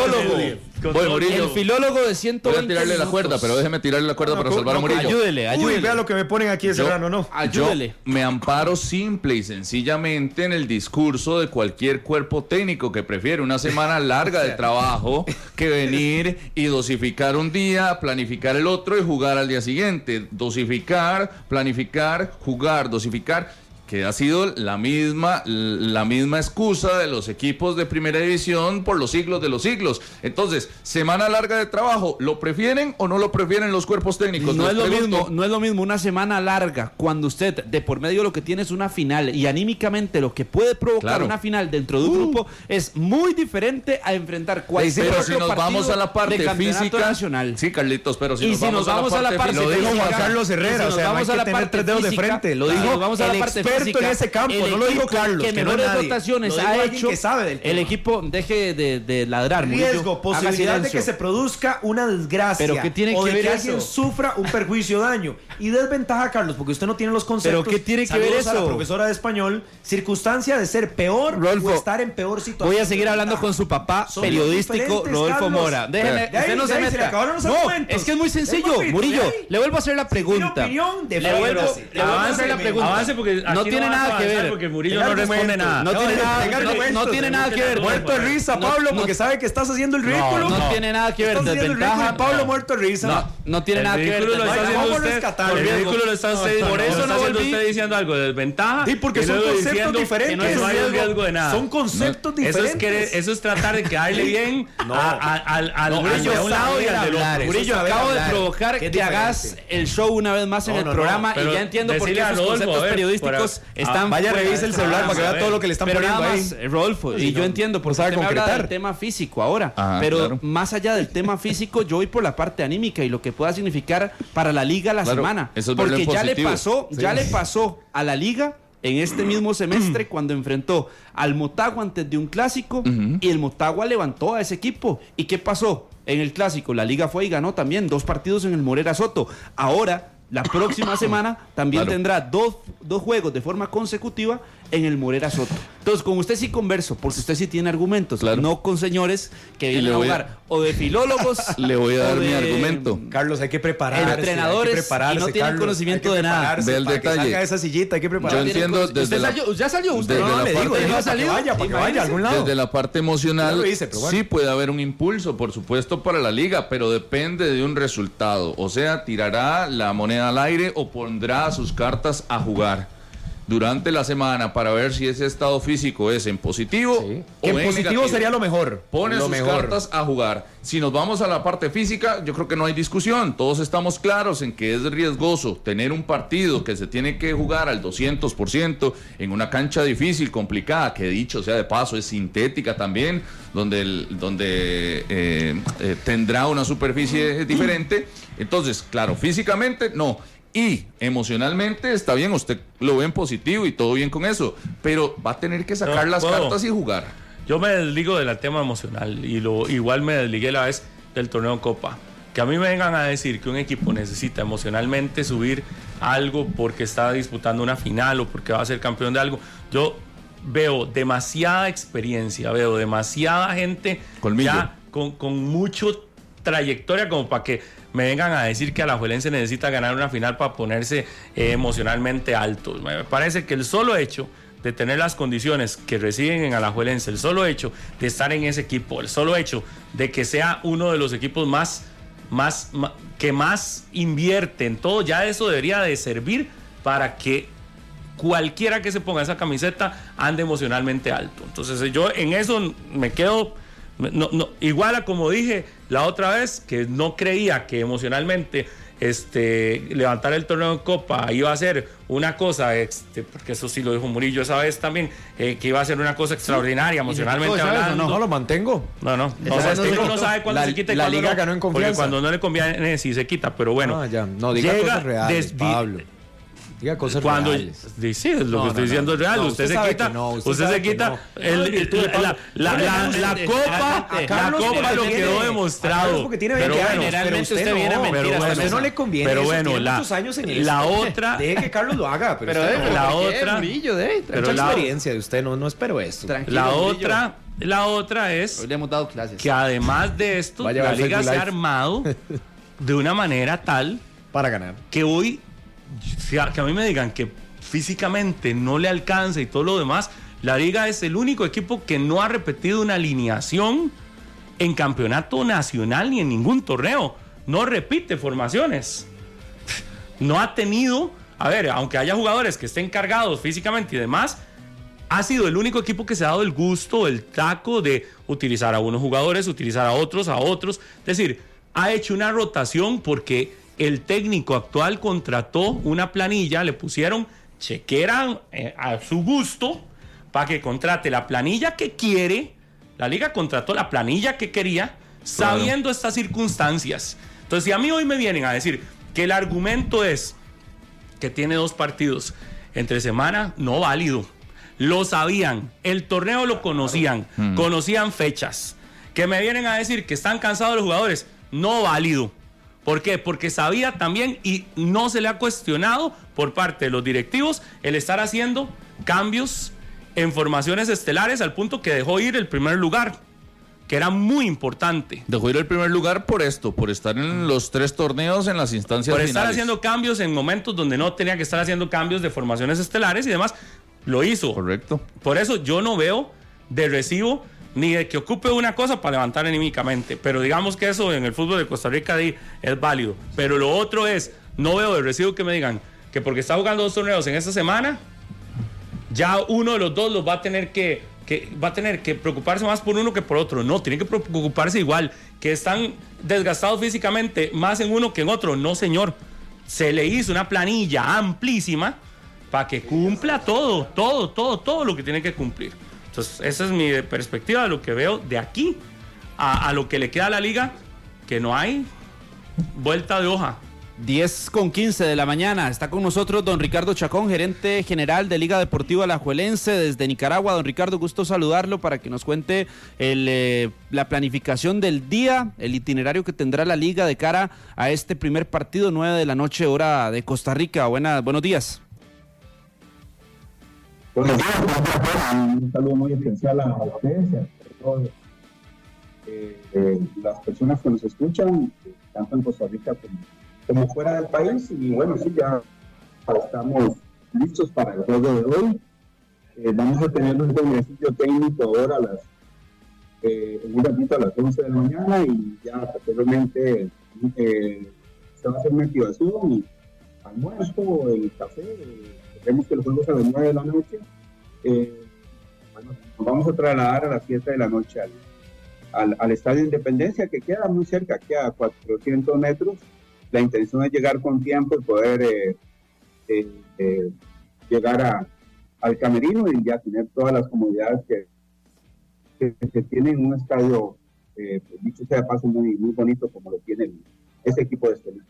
Voy, Murillo. El filólogo de 120 Voy a tirarle la cuerda, pero déjeme tirarle la cuerda para No, salvar a Murillo. Ayúdele, Uy, ayúdele. vea lo que me ponen aquí de Serrano, no. Ayúdele. Yo me amparo simple y sencillamente en el discurso de cualquier cuerpo técnico que prefiere una semana larga de trabajo que venir y dosificar un día, planificar el otro y jugar al día siguiente. Dosificar, planificar, jugar, dosificar que ha sido la misma la misma excusa de los equipos de primera división por los siglos de los siglos. Entonces, semana larga de trabajo, ¿lo prefieren o no lo prefieren los cuerpos técnicos? No es lo mismo, no es lo mismo una semana larga cuando usted de por medio lo que tiene es una final y anímicamente lo que puede provocar Claro. una final dentro de un grupo es muy diferente a enfrentar cualquier Pero si nos partido vamos a la parte física, nacional. sí, Carlitos, pero si Y nos si vamos, nos vamos a la parte física- Lo dijo Juan Carlos Herrera, si o sea, no vamos hay a que la tener parte tres dedos de frente. Lo claro, dijo vamos a la parte experto física, en ese campo, no lo equipo Carlos, que que no mejores nadie. rotaciones ha alguien hecho que sabe del el equipo deje de, de ladrar riesgo, posibilidad de que se produzca una desgracia. Pero ¿qué tiene o que de ver que eso? alguien sufra un perjuicio o daño. Y desventaja, Carlos, porque usted no tiene los conceptos. ¿Pero qué tiene que ver Saludos a la eso? profesora de español. Circunstancia de ser peor Rolfo, o estar en peor situación. Voy a seguir hablando con su papá Son periodístico Rodolfo Carlos. Mora. Déjeme, De ahí- usted no de se se le meta. acabaron los No, es que es muy sencillo, Murillo. de. Le vuelvo a hacer la pregunta. opinión, le defiéndase. vuelvo, le vuelvo a hacer la pregunta. Avance porque no tiene nada que ver. Porque Murillo no responde argumentos. nada. No No, tiene nada, no- tiene que ver. Muerto de risa, Pablo, porque sabe que estás haciendo el ridículo. no tiene nada que ver, haciendo desventaja. Pablo muerto de risa. No, tiene nada que ver. ridículo lo está haciendo usted. El ridículo lo está usted. Por eso no haciendo volví. usted diciendo algo de desventaja. Sí, porque son conceptos diferentes. No, hay riesgo de nada. Son conceptos diferentes. eso es tratar de quedarle bien al, Murillo de un lado y al del otro. Murillo, acabo de provocar que hagas el show una vez más en el programa y ya entiendo por qué esos conceptos periodísticos para- están Vaya, fuera revise de el celular para que vea todo lo que le están Pero poniendo nada ahí. más, eh, Rodolfo, y Sí, yo entiendo, sabe usted me habla concretar. del tema físico ahora, pero claro. más allá del tema físico, yo voy por la parte anímica y lo que pueda significar para la liga la Claro, semana. eso es porque ya le pasó, ya le pasó a la liga en este mismo semestre cuando enfrentó al Motagua antes de un clásico y el Motagua levantó a ese equipo. ¿Y qué pasó? En el clásico la liga fue y ganó también dos partidos en el Morera Soto. Ahora, la próxima semana también Claro. tendrá dos, dos juegos de forma consecutiva en el Morera Soto. Entonces, con usted sí converso, porque usted sí tiene argumentos, Claro. no con señores que vienen a jugar o de filólogos. Le voy a dar mi argumento. Carlos, hay que prepararse. Entrenadores hay que prepararse, y no tienen Carlos, conocimiento hay que de nada. Ve el para que detalle. salga esa sillita, hay que Yo prepararse. entiendo Usted desde la- salió- ya salió usted. desde No, la le digo, parte- para que salió, vaya, para que vaya a algún lado. Desde la parte emocional, hice, bueno. sí puede haber un impulso, por supuesto, para la liga, pero depende de un resultado. O sea, tirará la moneda al aire o pondrá sus cartas a jugar. Durante la semana para ver si ese estado físico es en positivo Sí. o Que en en positivo negativo. sería lo mejor. Pone lo sus mejor. cartas a jugar. Si nos vamos a la parte física, yo creo que no hay discusión. Todos estamos claros en que es riesgoso tener un partido que se tiene que jugar al 200% en una cancha difícil, complicada, que dicho sea de paso es sintética también, donde, el- donde eh, eh, tendrá una superficie diferente. Entonces, claro, físicamente no. Y emocionalmente está bien, usted lo ve en positivo y todo bien con eso, pero va a tener que sacar No, las cartas y jugar. Yo me desligo del tema emocional y lo igual me desligué la vez del torneo Copa. Que a mí me vengan a decir que un equipo necesita emocionalmente subir algo porque está disputando una final o porque va a ser campeón de algo. Yo veo demasiada experiencia, veo demasiada gente ya con, con mucho trayectoria como para que me vengan a decir que Alajuelense necesita ganar una final para ponerse eh, emocionalmente altos. Me parece que el solo hecho de tener las condiciones que reciben en Alajuelense, el solo hecho de estar en ese equipo, el solo hecho de que sea uno de los equipos más, más, que más invierte en todo, ya eso debería de servir para que cualquiera que se ponga esa camiseta ande emocionalmente alto. Entonces yo en eso me quedo, no, no, igual a como dije la otra vez, que no creía que emocionalmente este, levantar el torneo de Copa iba a ser una cosa, este, porque eso sí lo dijo Murillo esa vez también, eh, que iba a ser una cosa extraordinaria emocionalmente ¿sabes o hablando. No, lo mantengo. No, no. O sea, no es que uno no sabe cuándo La- se quita y la liga no, ganó en Porque confianza. cuando no le conviene sí se quita, pero bueno. Ah, ya. No, diga llega cosas reales, Pablo. Diga cosas cuando reales. sí, es lo No, que no, estoy no. diciendo es real. No, usted, usted se quita, usted usted, se quita la, copa, la copa lo quedó demostrado. Carlos porque tiene Pero 20 bueno, años, generalmente pero usted viene a mentir usted no le conviene. Pero bueno, la- años en la otra- Deje que Carlos lo haga, pero, la ¿por qué, otra- pero la- experiencia de usted, no, no espero esto. Tranquilo, La otra, la otra es Hoy le hemos dado clases. que además de esto, la liga se ha armado de una manera tal Para ganar. que hoy, a- que a mí me digan que físicamente no le alcanza y todo lo demás, la Liga es el único equipo que no ha repetido una alineación en campeonato nacional ni en ningún torneo. No repite formaciones. No ha tenido, a ver, aunque haya jugadores que estén cargados físicamente y demás, ha sido el único equipo que se ha dado el gusto, el taco de utilizar a unos jugadores, utilizar a otros, a otros. Es decir, ha hecho una rotación porque el técnico actual contrató una planilla, le pusieron chequera eh, a su gusto para que contrate la planilla que quiere. La liga contrató la planilla que quería, sabiendo estas circunstancias. Entonces, si a mí hoy me vienen a decir que el argumento es que tiene dos partidos entre semana, no válido. Lo sabían, el torneo lo conocían, conocían fechas. Que me vienen a decir que están cansados los jugadores, no válido. ¿Por qué? Porque sabía también y no se le ha cuestionado por parte de los directivos el estar haciendo cambios en formaciones estelares al punto que dejó ir el primer lugar, que era muy importante. Dejó ir el primer lugar por esto, por estar en los tres torneos en las instancias por finales. estar haciendo cambios en momentos donde no tenía que estar haciendo cambios de formaciones estelares y demás, lo hizo. Correcto. Por eso yo no veo de recibo ni de que ocupe una cosa para levantar anímicamente. Pero digamos que eso en el fútbol de Costa Rica es válido. Pero lo otro es, no veo de recibo que me digan que porque está jugando dos torneos en esta semana, ya uno de los dos los va a tener que, que va a tener que preocuparse más por uno que por otro. No, tiene que preocuparse igual. Que están desgastados físicamente más en uno que en otro. No, señor. Se le hizo una planilla amplísima para que cumpla todo, todo, todo, todo lo que tiene que cumplir. Entonces, esa es mi perspectiva de lo que veo de aquí a, lo que le queda a la liga, que no hay vuelta de hoja. 10 con 15 de la mañana. Está con nosotros don Ricardo Chacón, gerente general de Liga Deportiva Alajuelense desde Nicaragua. Don Ricardo, gusto saludarlo para que nos cuente eh, la planificación del día, el itinerario que tendrá la liga de cara a este primer partido, 9 de la noche, hora de Costa Rica. Buena, buenos días. Un saludo muy especial a ustedes a eh, eh, las personas que nos escuchan, tanto en Costa Rica como, fuera del país. Y bueno, sí, ya estamos listos para el juego de hoy. Eh, vamos a tener un ejercicio técnico ahora a las, un ratito a las 11 de la mañana y ya posteriormente se va a hacer una activación almuerzo, el café, vemos que el juego es a las 9 de la noche. Eh, bueno, nos vamos a trasladar a las 7 de la noche al, al, al Estadio Independencia, que queda muy cerca, queda a 400 metros. La intención es llegar con tiempo y poder eh, eh, llegar a, al camerino y ya tener todas las comodidades que, que, que tiene en un estadio, pues, dicho sea paso, muy, muy bonito como lo tiene ese equipo de Estelí.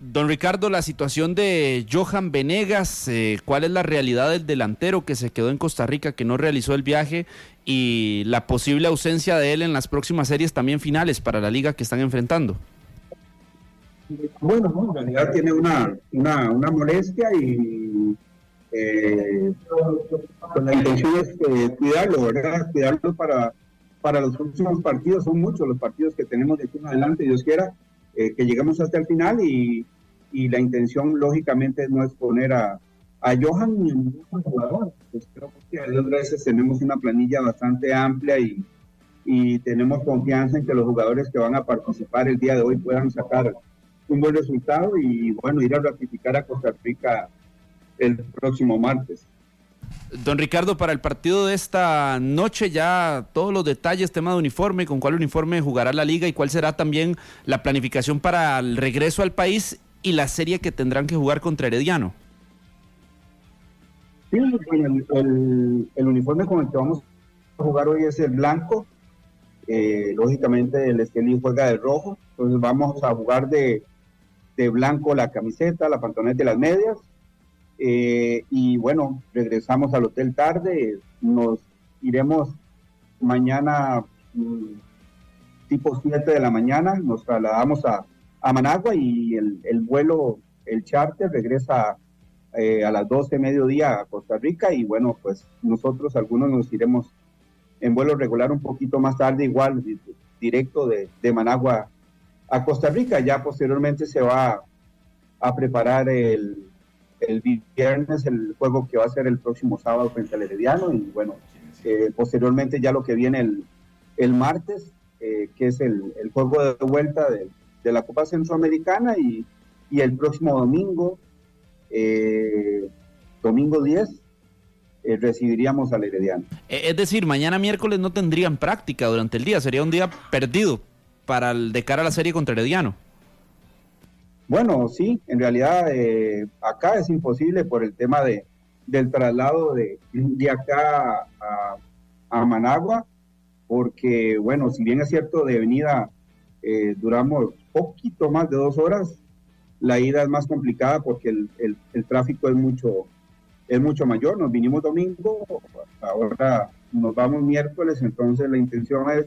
Don Ricardo, la situación de Johan Venegas, eh, ¿cuál es la realidad del delantero que se quedó en Costa Rica, que no realizó el viaje y la posible ausencia de él en las próximas series también finales para la liga que están enfrentando? Bueno, no, en realidad tiene una, una, una molestia y eh, pues la intención es eh, cuidarlo, ¿verdad? Cuidarlo para, para los próximos partidos. Son muchos los partidos que tenemos de aquí en adelante, Dios quiera, eh, que lleguemos hasta el final y, la intención, lógicamente, no es poner a, a Johan ni a ningún jugador. Pues creo que a Dios gracias tenemos una planilla bastante amplia y tenemos confianza en que los jugadores que van a participar el día de hoy puedan sacar un buen resultado y bueno, ir a ratificar a Costa Rica el próximo martes. Don Ricardo, para el partido de esta noche ya todos los detalles, tema de uniforme, con cuál uniforme jugará la liga y cuál será también la planificación para el regreso al país y la serie que tendrán que jugar contra Herediano. Sí, el, uniforme con el que vamos a jugar hoy es el blanco. Eh, lógicamente el Estelí juega de rojo, entonces vamos a jugar de, de blanco la camiseta, la pantaloneta y las medias. Eh, y bueno, regresamos al hotel tarde, nos iremos mañana mm, tipo 7 de la mañana, nos trasladamos a, a Managua y el, el vuelo, el charter regresa eh, a las 12 de mediodía a Costa Rica. Y bueno, pues nosotros algunos nos iremos en vuelo regular un poquito más tarde, igual di- directo de, de Managua a Costa Rica. Ya posteriormente se va a preparar el, el viernes el juego que va a ser el próximo sábado frente al Herediano y bueno, eh, posteriormente ya lo que viene el, el martes, eh, que es el, el juego de vuelta de, de la Copa Centroamericana y, y el próximo domingo, eh, domingo 10, eh, recibiríamos al Herediano. Es decir, mañana miércoles no tendrían práctica durante el día, sería un día perdido para el, de cara a la serie contra Herediano. Bueno, sí, en realidad eh, acá es imposible por el tema de, del traslado de, de acá a, a Managua, porque, bueno, si bien es cierto, de venida eh, duramos poquito más de dos horas, la ida es más complicada porque el, el- el tráfico es mucho, es mucho mayor. Nos vinimos domingo, ahora nos vamos miércoles, entonces la intención es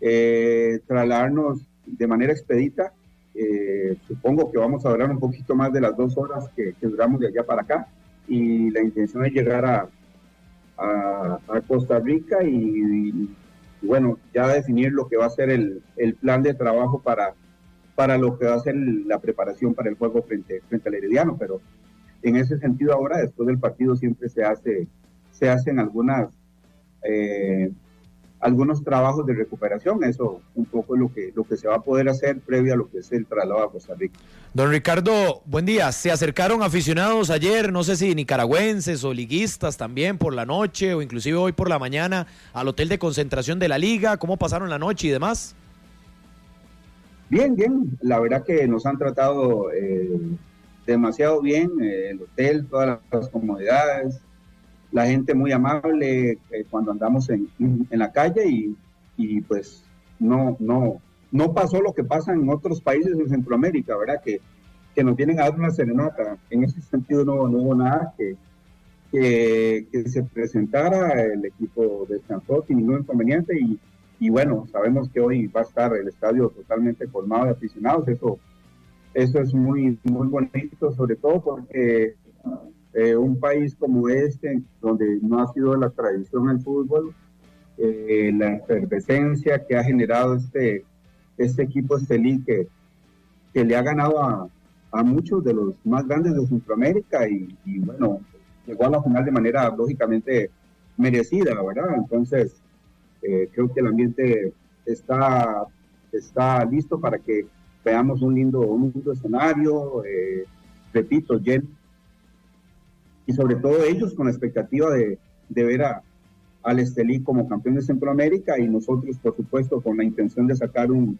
eh, trasladarnos de manera expedita. Eh, supongo que vamos a durar un poquito más de las dos horas que, duramos de allá para acá. Y la intención es llegar a, Costa Rica y, bueno, ya definir lo que va a ser el, el plan de trabajo para, para lo que va a ser la preparación para el juego frente, frente al Herediano, pero en ese sentido ahora, después del partido siempre se hace, se hacen algunas eh, algunos trabajos de recuperación, eso un poco es lo que, lo que se va a poder hacer previo a lo que es el traslado a Costa Rica. Don Ricardo, buen día. Se acercaron aficionados ayer, no sé si nicaragüenses o liguistas también por la noche o inclusive hoy por la mañana al hotel de concentración de la liga. ¿Cómo pasaron la noche y demás? Bien, bien, la verdad que nos han tratado eh, demasiado bien, eh, el hotel, todas las comodidades, la gente muy amable eh, cuando andamos en, en la calle y, y, pues no, no, no pasó lo que pasa en otros países de Centroamérica, ¿verdad? Que, que nos vienen a dar una serenata. En ese sentido no, no hubo nada que, que, se presentara, el equipo descansó sin ningún inconveniente y, y bueno, sabemos que hoy va a estar el estadio totalmente colmado de aficionados, eso, eso es muy, muy bonito, sobre todo porque eh, un país como este, donde no ha sido la tradición el fútbol, eh, la efervescencia que ha generado este, este equipo Estelí que, que le ha ganado a, a, muchos de los más grandes de Centroamérica y, y, bueno, llegó a la final de manera lógicamente merecida, ¿verdad? Entonces, eh, creo que el ambiente está, está listo para que veamos un lindo, un lindo escenario, repito, lleno y sobre todo ellos con la expectativa de, de ver a, al Estelí como campeón de Centroamérica y nosotros, por supuesto, con la intención de sacar un,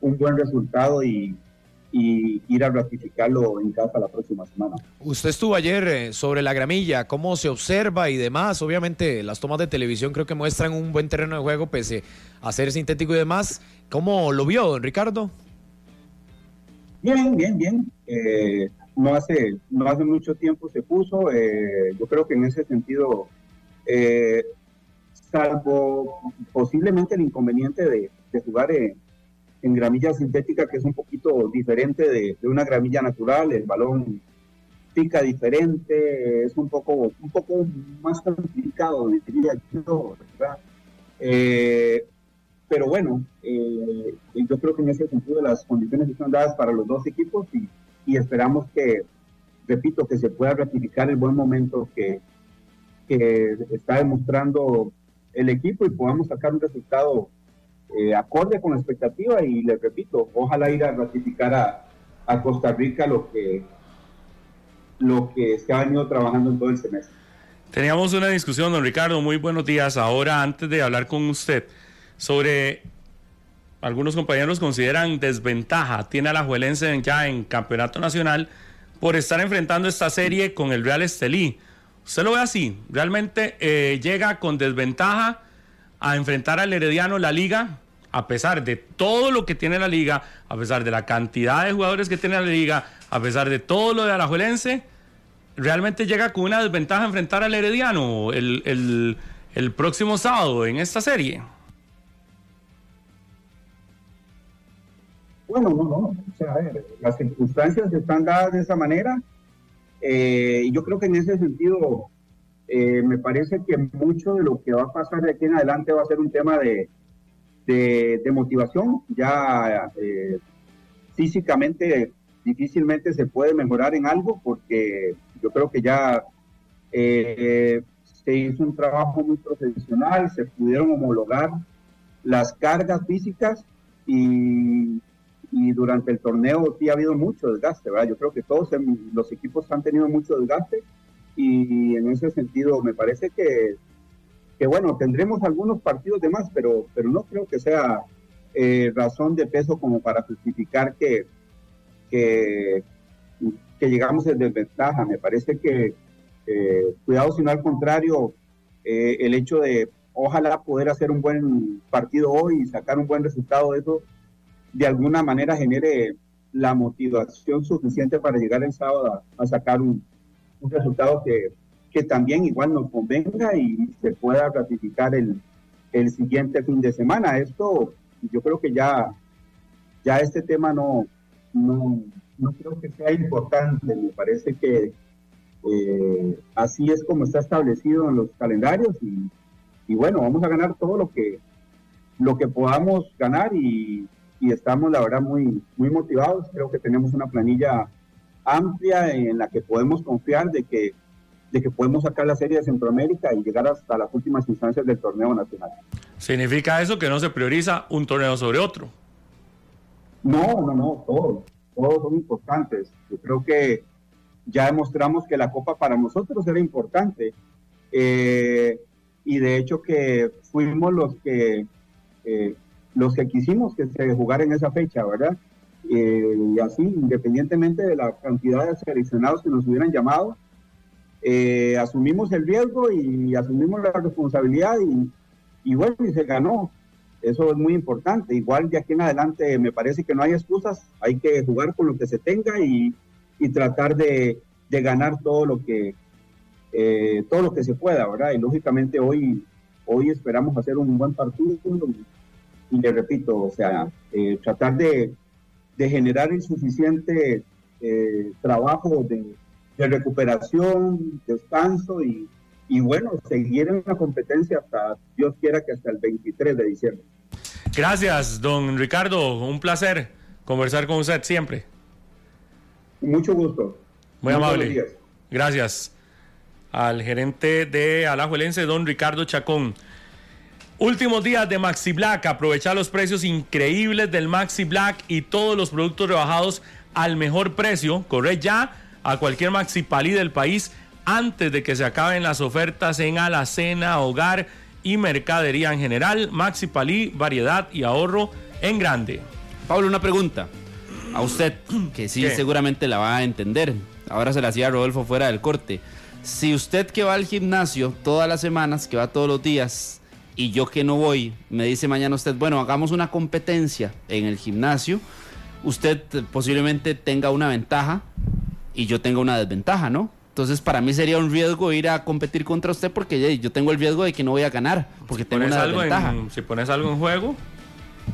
un buen resultado y, y ir a ratificarlo en casa la próxima semana. Usted estuvo ayer eh, sobre la gramilla, cómo se observa y demás. Obviamente las tomas de televisión creo que muestran un buen terreno de juego pese a ser sintético y demás. ¿Cómo lo vio, don Ricardo? Bien, bien, bien. Eh, no, hace, no hace mucho tiempo se puso. Eh, yo creo que en ese sentido, eh, salvo posiblemente el inconveniente de, jugar en, en, gramilla sintética, que es un poquito diferente de, de, una gramilla natural, el balón pica diferente, es un poco, un poco más complicado, diría yo, ¿verdad? pero bueno, eh, yo creo que en ese sentido las condiciones están dadas para los dos equipos y, y, esperamos que, repito, que se pueda ratificar el buen momento que, que está demostrando el equipo y podamos sacar un resultado eh, acorde con la expectativa y les repito, ojalá ir a ratificar a, a Costa Rica lo que, lo que se ha venido trabajando en todo el semestre. Teníamos una discusión, don Ricardo, muy buenos días. Ahora, antes de hablar con usted, sobre algunos compañeros consideran desventaja tiene a la ya en campeonato nacional por estar enfrentando esta serie con el Real Estelí. Usted lo ve así, realmente eh, llega con desventaja a enfrentar al Herediano la liga, a pesar de todo lo que tiene la liga, a pesar de la cantidad de jugadores que tiene la liga, a pesar de todo lo de Alajuelense, realmente llega con una desventaja a enfrentar al Herediano el, el próximo sábado en esta serie. Bueno, no, no, o sea, las circunstancias están dadas de esa manera eh, yo creo que en ese sentido eh, me parece que mucho de lo que va a pasar de aquí en adelante va a ser un tema de, de, motivación. Ya eh, físicamente difícilmente se puede mejorar en algo porque yo creo que ya se hizo un trabajo muy profesional, se pudieron homologar las cargas físicas y y durante el torneo sí ha habido mucho desgaste, ¿verdad? Yo creo que todos los equipos han tenido mucho desgaste y en ese sentido me parece que, que bueno, tendremos algunos partidos de más, pero, pero no creo que sea eh, razón de peso como para justificar que, que, llegamos en desventaja. Me parece que, eh, cuidado si no al contrario, eh, el hecho de ojalá poder hacer un buen partido hoy y sacar un buen resultado de eso de alguna manera genere la motivación suficiente para llegar el sábado a, sacar un, un resultado que, que, también igual nos convenga y se pueda ratificar el, el, siguiente fin de semana. Esto, yo creo que ya, ya este tema no, no, no creo que sea importante. Me parece que eh, así es como está establecido en los calendarios y, y bueno, vamos a ganar todo lo que, lo que podamos ganar y, y estamos, la verdad, muy, muy motivados. Creo que tenemos una planilla amplia en la que podemos confiar de que, de que podemos sacar la serie de Centroamérica y llegar hasta las últimas instancias del torneo nacional. ¿Significa eso que no se prioriza un torneo sobre otro? No, no, no, todos, todos son importantes. Yo creo que ya demostramos que la Copa para nosotros era importante. Eh, y de hecho que fuimos los que eh, los que quisimos que se jugara en esa fecha, ¿verdad? Eh, y así, independientemente de la cantidad de seleccionados que nos hubieran llamado, eh, asumimos el riesgo y asumimos la responsabilidad y, bueno, y se ganó. Eso es muy importante. Igual de aquí en adelante me parece que no hay excusas, hay que jugar con lo que se tenga y, y tratar de, de, ganar todo lo que eh, todo lo que se pueda, ¿verdad? Y lógicamente hoy, hoy esperamos hacer un buen partido y le repito, o sea, eh, tratar de, de, generar el suficiente eh, trabajo de, de, recuperación, descanso y, y, bueno, seguir en la competencia hasta, Dios quiera que hasta el 23 de diciembre. Gracias, don Ricardo, un placer conversar con usted siempre. Mucho gusto. Muy, Muy amable. Gracias al gerente de Alajuelense, don Ricardo Chacón. Últimos días de Maxi Black. Aprovechar los precios increíbles del Maxi Black y todos los productos rebajados al mejor precio. Corre ya a cualquier Maxi Palí del país antes de que se acaben las ofertas en alacena, hogar y mercadería en general. Maxi Palí, variedad y ahorro en grande. Pablo, una pregunta. A usted, que sí ¿Qué? seguramente la va a entender. Ahora se la hacía Rodolfo fuera del corte. Si usted que va al gimnasio todas las semanas, que va todos los días, y yo que no voy, me dice mañana usted, bueno, hagamos una competencia en el gimnasio, usted eh, posiblemente tenga una ventaja y yo tenga una desventaja, ¿no? Entonces para mí sería un riesgo ir a competir contra usted porque ya, yo tengo el riesgo de que no voy a ganar, porque tengo Pones una desventaja. en- si pones algo en juego,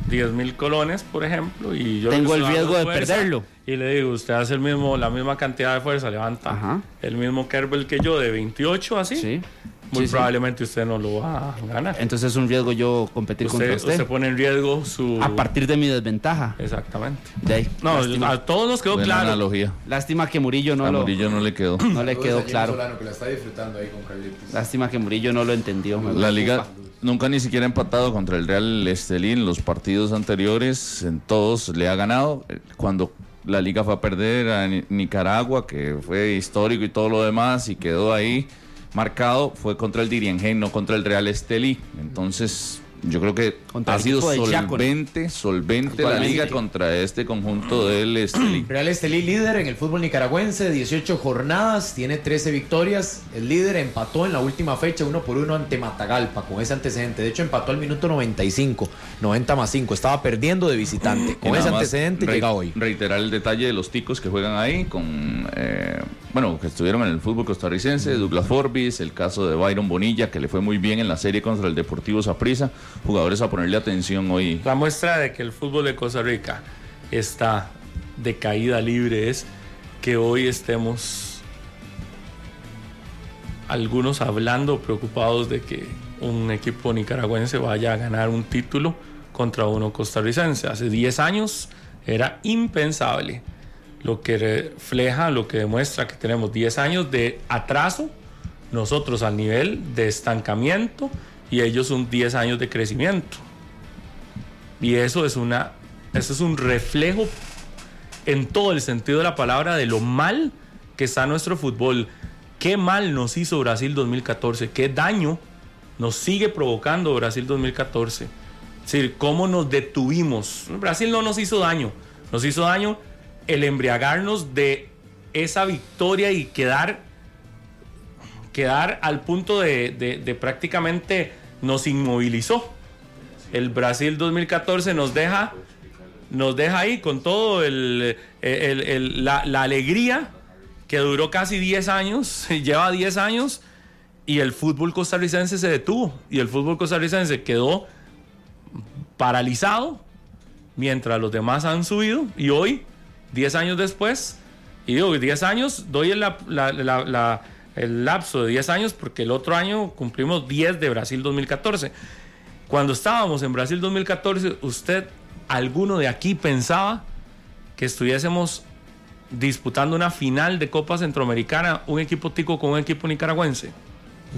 10 mil colones, por ejemplo, y yo Tengo el riesgo de perderlo. Y le digo, usted hace el mismo, la misma cantidad de fuerza, levanta Ajá. el mismo kettlebell que yo de 28 así. Sí. Muy Sí, sí. probablemente usted no lo va a ganar. Entonces es un riesgo yo competir usted, contra usted. usted pone en riesgo su... A partir de mi desventaja. Exactamente. De ahí. No, lástima, a todos nos quedó Buena claro. analogía. lástima que Murillo no a lo Murillo no le quedó. no le quedó claro. Solano, que la está disfrutando ahí con Carlitos. Lástima que Murillo no lo entendió. me La liga nunca ni siquiera ha empatado contra el Real Estelí en los partidos anteriores, en todos le ha ganado. Cuando la liga fue a perder a Ni- Nicaragua, que fue histórico y todo lo demás, y quedó ahí marcado, fue contra el Diriengen, no contra el Real Estelí. Entonces, yo creo que Contra ha sido solvente, solvente la liga contra este conjunto del Estelí. Real Estelí líder en el fútbol nicaragüense, 18 jornadas, tiene 13 victorias. El líder empató en la última fecha uno por uno ante Matagalpa con ese antecedente. De hecho, empató al minuto 95, 90 más 5. Estaba perdiendo de visitante. Con ese antecedente llega hoy. Reiterar el detalle de los ticos que juegan ahí, con eh, bueno, que estuvieron en el fútbol costarricense, Douglas Forbis, el caso de Byron Bonilla, que le fue muy bien en la serie contra el Deportivo Saprissa. Jugadores a ponerle atención hoy. La muestra de que el fútbol de Costa Rica está de caída libre es que hoy estemos algunos hablando preocupados de que un equipo nicaragüense vaya a ganar un título contra uno costarricense. Hace 10 años era impensable, lo que refleja, lo que demuestra que tenemos 10 años de atraso, nosotros al nivel de estancamiento y ellos un 10 años de crecimiento. Y eso es una eso es un reflejo en todo el sentido de la palabra de lo mal que está nuestro fútbol. Qué mal nos hizo Brasil 2014, qué daño nos sigue provocando Brasil 2014. Es decir, cómo nos detuvimos. Brasil no nos hizo daño, nos hizo daño el embriagarnos de esa victoria y quedar, quedar al punto de, de- de prácticamente nos inmovilizó. El Brasil 2014 nos deja, nos deja ahí con todo la, alegría que duró casi 10 años, lleva 10 años, y el fútbol costarricense se detuvo. Y el fútbol costarricense quedó paralizado mientras los demás han subido. Y hoy, 10 años después, y digo 10 años, doy la- la- el lapso de 10 años porque el otro año cumplimos 10 de Brasil 2014. Cuando estábamos en Brasil 2014, usted, alguno de aquí pensaba que estuviésemos disputando una final de Copa Centroamericana, un equipo tico con un equipo nicaragüense.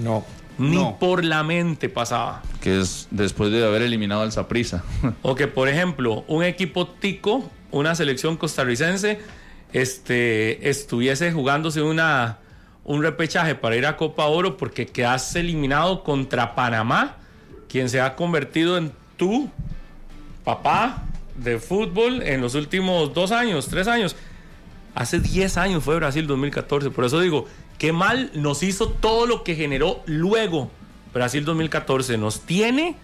No. Ni No. por la mente pasaba. que es después de haber eliminado al Saprissa. O que, por ejemplo, un equipo tico, una selección costarricense, este, estuviese jugándose una, un repechaje para ir a Copa Oro porque quedaste eliminado contra Panamá, quien se ha convertido en tu papá de fútbol en los últimos dos años, tres años. Hace 10 años fue Brasil 2014. Por eso digo, qué mal nos hizo todo lo que generó luego Brasil 2014. Nos tiene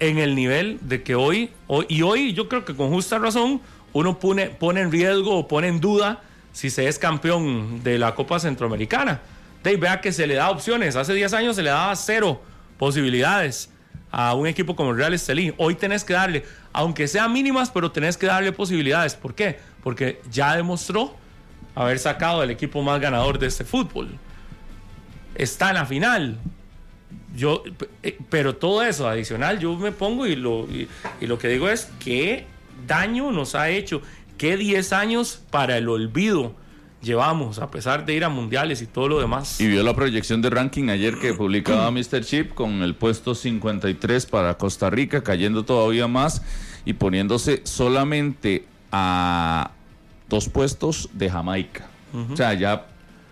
en el nivel de que hoy, hoy y hoy yo creo que con justa razón uno pone, pone en riesgo o pone en duda si se es campeón de la Copa Centroamericana. Vea que se le da opciones. Hace 10 años se le daba cero posibilidades a un equipo como el Real Estelí. Hoy tenés que darle, aunque sean mínimas, pero tenés que darle posibilidades. ¿Por qué? Porque ya demostró haber sacado el equipo más ganador de este fútbol. Está en la final. Yo, eh, pero todo eso adicional, yo me pongo y lo, y, y lo que digo es qué daño nos ha hecho, qué 10 años para el olvido llevamos, a pesar de ir a mundiales y todo lo demás. Y vio la proyección de ranking ayer que publicaba Mr. Chip con el puesto 53 para Costa Rica, cayendo todavía más y poniéndose solamente a dos puestos de Jamaica. O sea, ya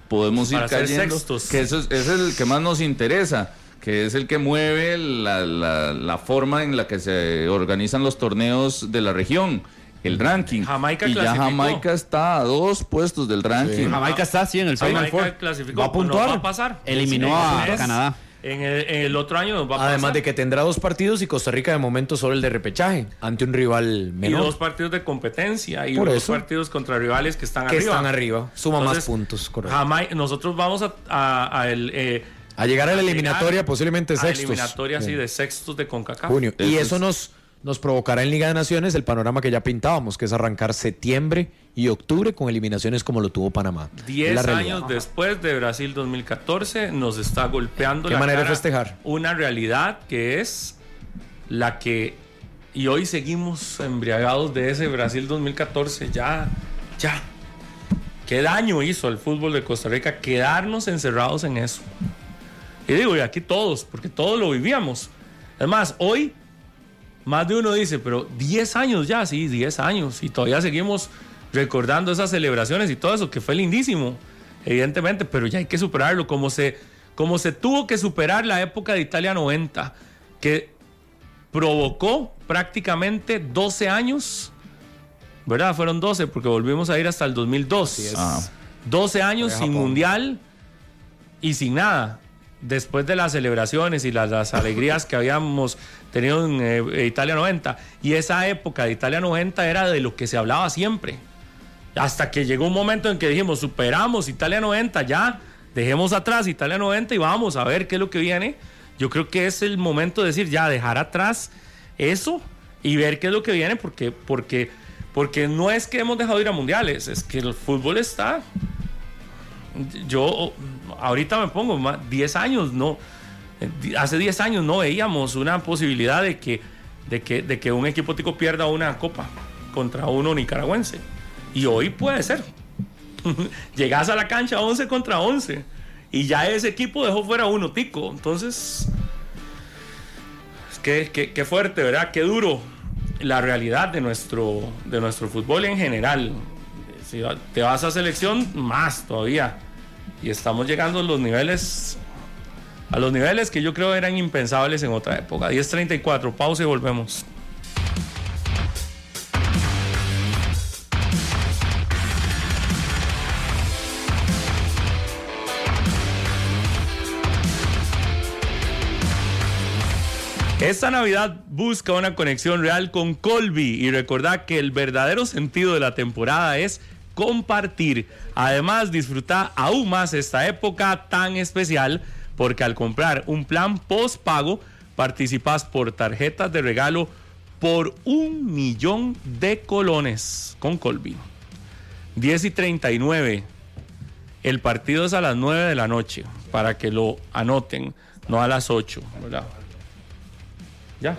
podemos ir Para cayendo. sextos. Que eso es, ese es el que más nos interesa, que es el que mueve la, la- la forma en la que se organizan los torneos de la región, el ranking. Jamaica y ya clasificó. Jamaica está a dos puestos del ranking. Jamaica está así en el Final Jamaica Four. clasificó, ¿Va a puntuar? va a pasar. Eliminó a el mes, Canadá. En el, en el otro año nos va a pasar. Además de que tendrá dos partidos y Costa Rica de momento solo el de repechaje ante un rival y menor. dos partidos de competencia y Por dos eso. partidos contra rivales que están que arriba. están arriba. Suma más puntos. correcto. Jamai- nosotros vamos a, a- a el, eh, A llegar a la eliminatoria, llegar posiblemente a sextos. eliminatoria así Bien. de sextos de CONCACAF. junio. Y Eso eso es- nos, nos provocará en Liga de Naciones el panorama que ya pintábamos, que es arrancar septiembre y octubre con eliminaciones como lo tuvo Panamá. Diez años después de Brasil 2014 nos está golpeando Qué la manera de cara festejar. una realidad que es la que y hoy seguimos embriagados de ese Brasil 2014 ya ya. Qué daño hizo al fútbol de Costa Rica quedarnos encerrados en eso. Y digo y aquí todos porque todos lo vivíamos. Además hoy más de uno dice, pero 10 años ya, sí, 10 años. Y todavía seguimos recordando esas celebraciones y todo eso, que fue lindísimo, evidentemente, pero ya hay que superarlo, como se, como se tuvo que superar la época de Italia 90, que provocó prácticamente 12 años, ¿verdad? Fueron 12, porque volvimos a ir hasta el 2002. Ah. 12 años sin mundial y sin nada. Después de las celebraciones y las, las alegrías que habíamos tenido en eh, Italia 90. Y esa época de Italia 90 era de lo que se hablaba siempre. Hasta que llegó un momento en que dijimos, superamos Italia 90, ya, dejemos atrás Italia 90 y vamos a ver qué es lo que viene. Yo creo que es el momento de decir, ya, dejar atrás eso y ver qué es lo que viene, porque, porque, porque no es que hemos dejado de ir a mundiales, es que el fútbol está yo ahorita me pongo más 10 años, no eh, hace 10 años no veíamos una posibilidad de que de que, de que un equipo tico pierda una copa contra uno nicaragüense. Y hoy puede ser. Llegas a la cancha 11 contra 11 y ya ese equipo dejó fuera uno tico. Entonces, es que, que- que fuerte, ¿verdad? Qué duro la realidad de nuestro, de nuestro fútbol en general. Te vas a selección, más todavía. Y estamos llegando a los niveles a los niveles que yo creo eran impensables en otra época. 10.34, pausa y volvemos. Esta Navidad busca una conexión real con Colby y recordad que el verdadero sentido de la temporada es compartir. Además, disfruta aún más esta época tan especial porque al comprar un plan postpago participas por tarjetas de regalo por un millón de colones con Colby. 10 y 39. El partido es a las 9 de la noche para que lo anoten, no a las 8, ¿verdad? ¿Ya?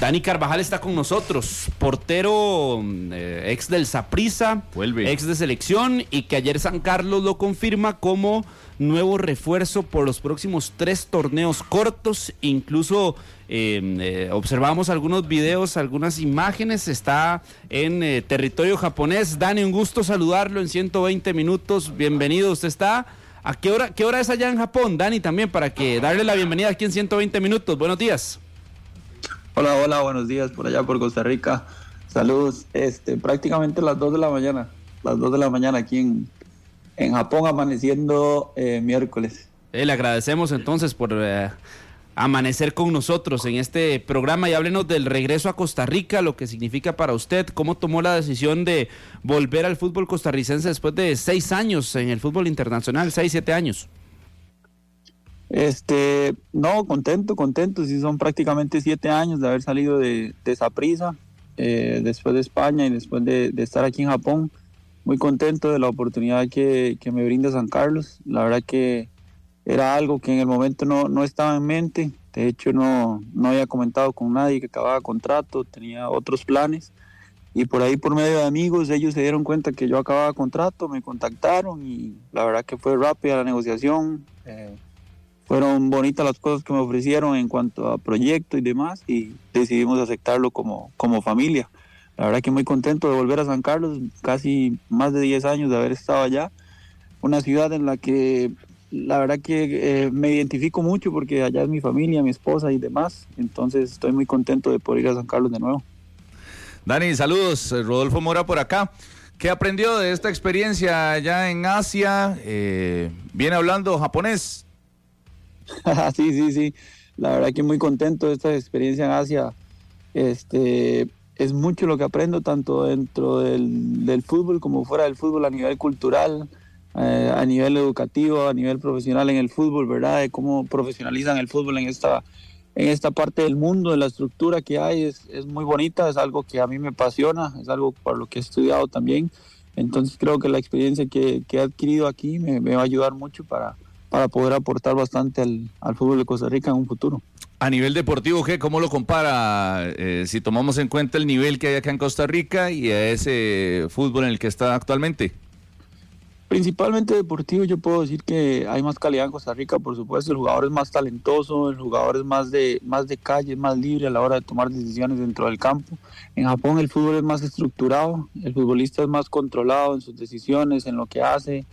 Dani Carvajal está con nosotros, portero eh, ex del Saprissa, Vuelve. ex de selección y que ayer San Carlos lo confirma como nuevo refuerzo por los próximos tres torneos cortos. Incluso eh, eh, observamos algunos videos, algunas imágenes. Está en eh, territorio japonés. Dani, un gusto saludarlo en 120 minutos. Bienvenido. Usted está. ¿A qué hora, qué hora es allá en Japón, Dani, también, para que darle la bienvenida aquí en 120 minutos? Buenos días. Hola, hola, buenos días por allá por Costa Rica. Saludos. Este, prácticamente las 2 de la mañana. Las 2 de la mañana aquí en, en Japón amaneciendo eh, miércoles. Eh, le agradecemos entonces por eh, amanecer con nosotros en este programa y háblenos del regreso a Costa Rica, lo que significa para usted, cómo tomó la decisión de volver al fútbol costarricense después de seis años en el fútbol internacional, seis, siete años. Este, no, contento, contento. Sí, son prácticamente siete años de haber salido de, de Saprissa, eh, después de España y después de, de estar aquí en Japón. Muy contento de la oportunidad que, que me brinda San Carlos. La verdad que era algo que en el momento no, no estaba en mente. De hecho, no, no había comentado con nadie que acababa contrato, tenía otros planes. Y por ahí, por medio de amigos, ellos se dieron cuenta que yo acababa contrato, me contactaron y la verdad que fue rápida la negociación. eh, fueron bonitas las cosas que me ofrecieron en cuanto a proyecto y demás y decidimos aceptarlo como, como familia. La verdad que muy contento de volver a San Carlos, casi más de 10 años de haber estado allá una ciudad en la que la verdad que eh, me identifico mucho porque allá es mi familia, mi esposa y demás. Entonces estoy muy contento de poder ir a San Carlos de nuevo. Dani, saludos. Rodolfo Mora por acá. ¿Qué aprendió de esta experiencia allá en Asia? Eh, ¿Viene hablando japonés? sí, sí, sí. La verdad que muy contento de esta experiencia en Asia. Este, es mucho lo que aprendo, tanto dentro del, fútbol como fuera del fútbol, a nivel cultural, eh, a nivel educativo, a nivel profesional en el fútbol, ¿verdad? De cómo profesionalizan el fútbol en esta, en esta parte del mundo, de la estructura que hay, es, es muy bonita, es algo que a mí me apasiona, es algo por lo que he estudiado también. Entonces creo que la experiencia que, he adquirido aquí me, va a ayudar mucho para, para poder aportar bastante al, al, fútbol de Costa Rica en un futuro. A nivel deportivo, ¿qué? ¿cómo lo compara eh, si tomamos en cuenta el nivel que hay acá en Costa Rica y a ese fútbol en el que está actualmente? Principalmente deportivo, yo puedo decir que hay más calidad en Costa Rica, por supuesto, el jugador es más talentoso, el jugador es más de, más de calle, es más libre a la hora de tomar decisiones dentro del campo. En Japón el fútbol es más estructurado, el futbolista es más controlado en sus decisiones, en lo que hace,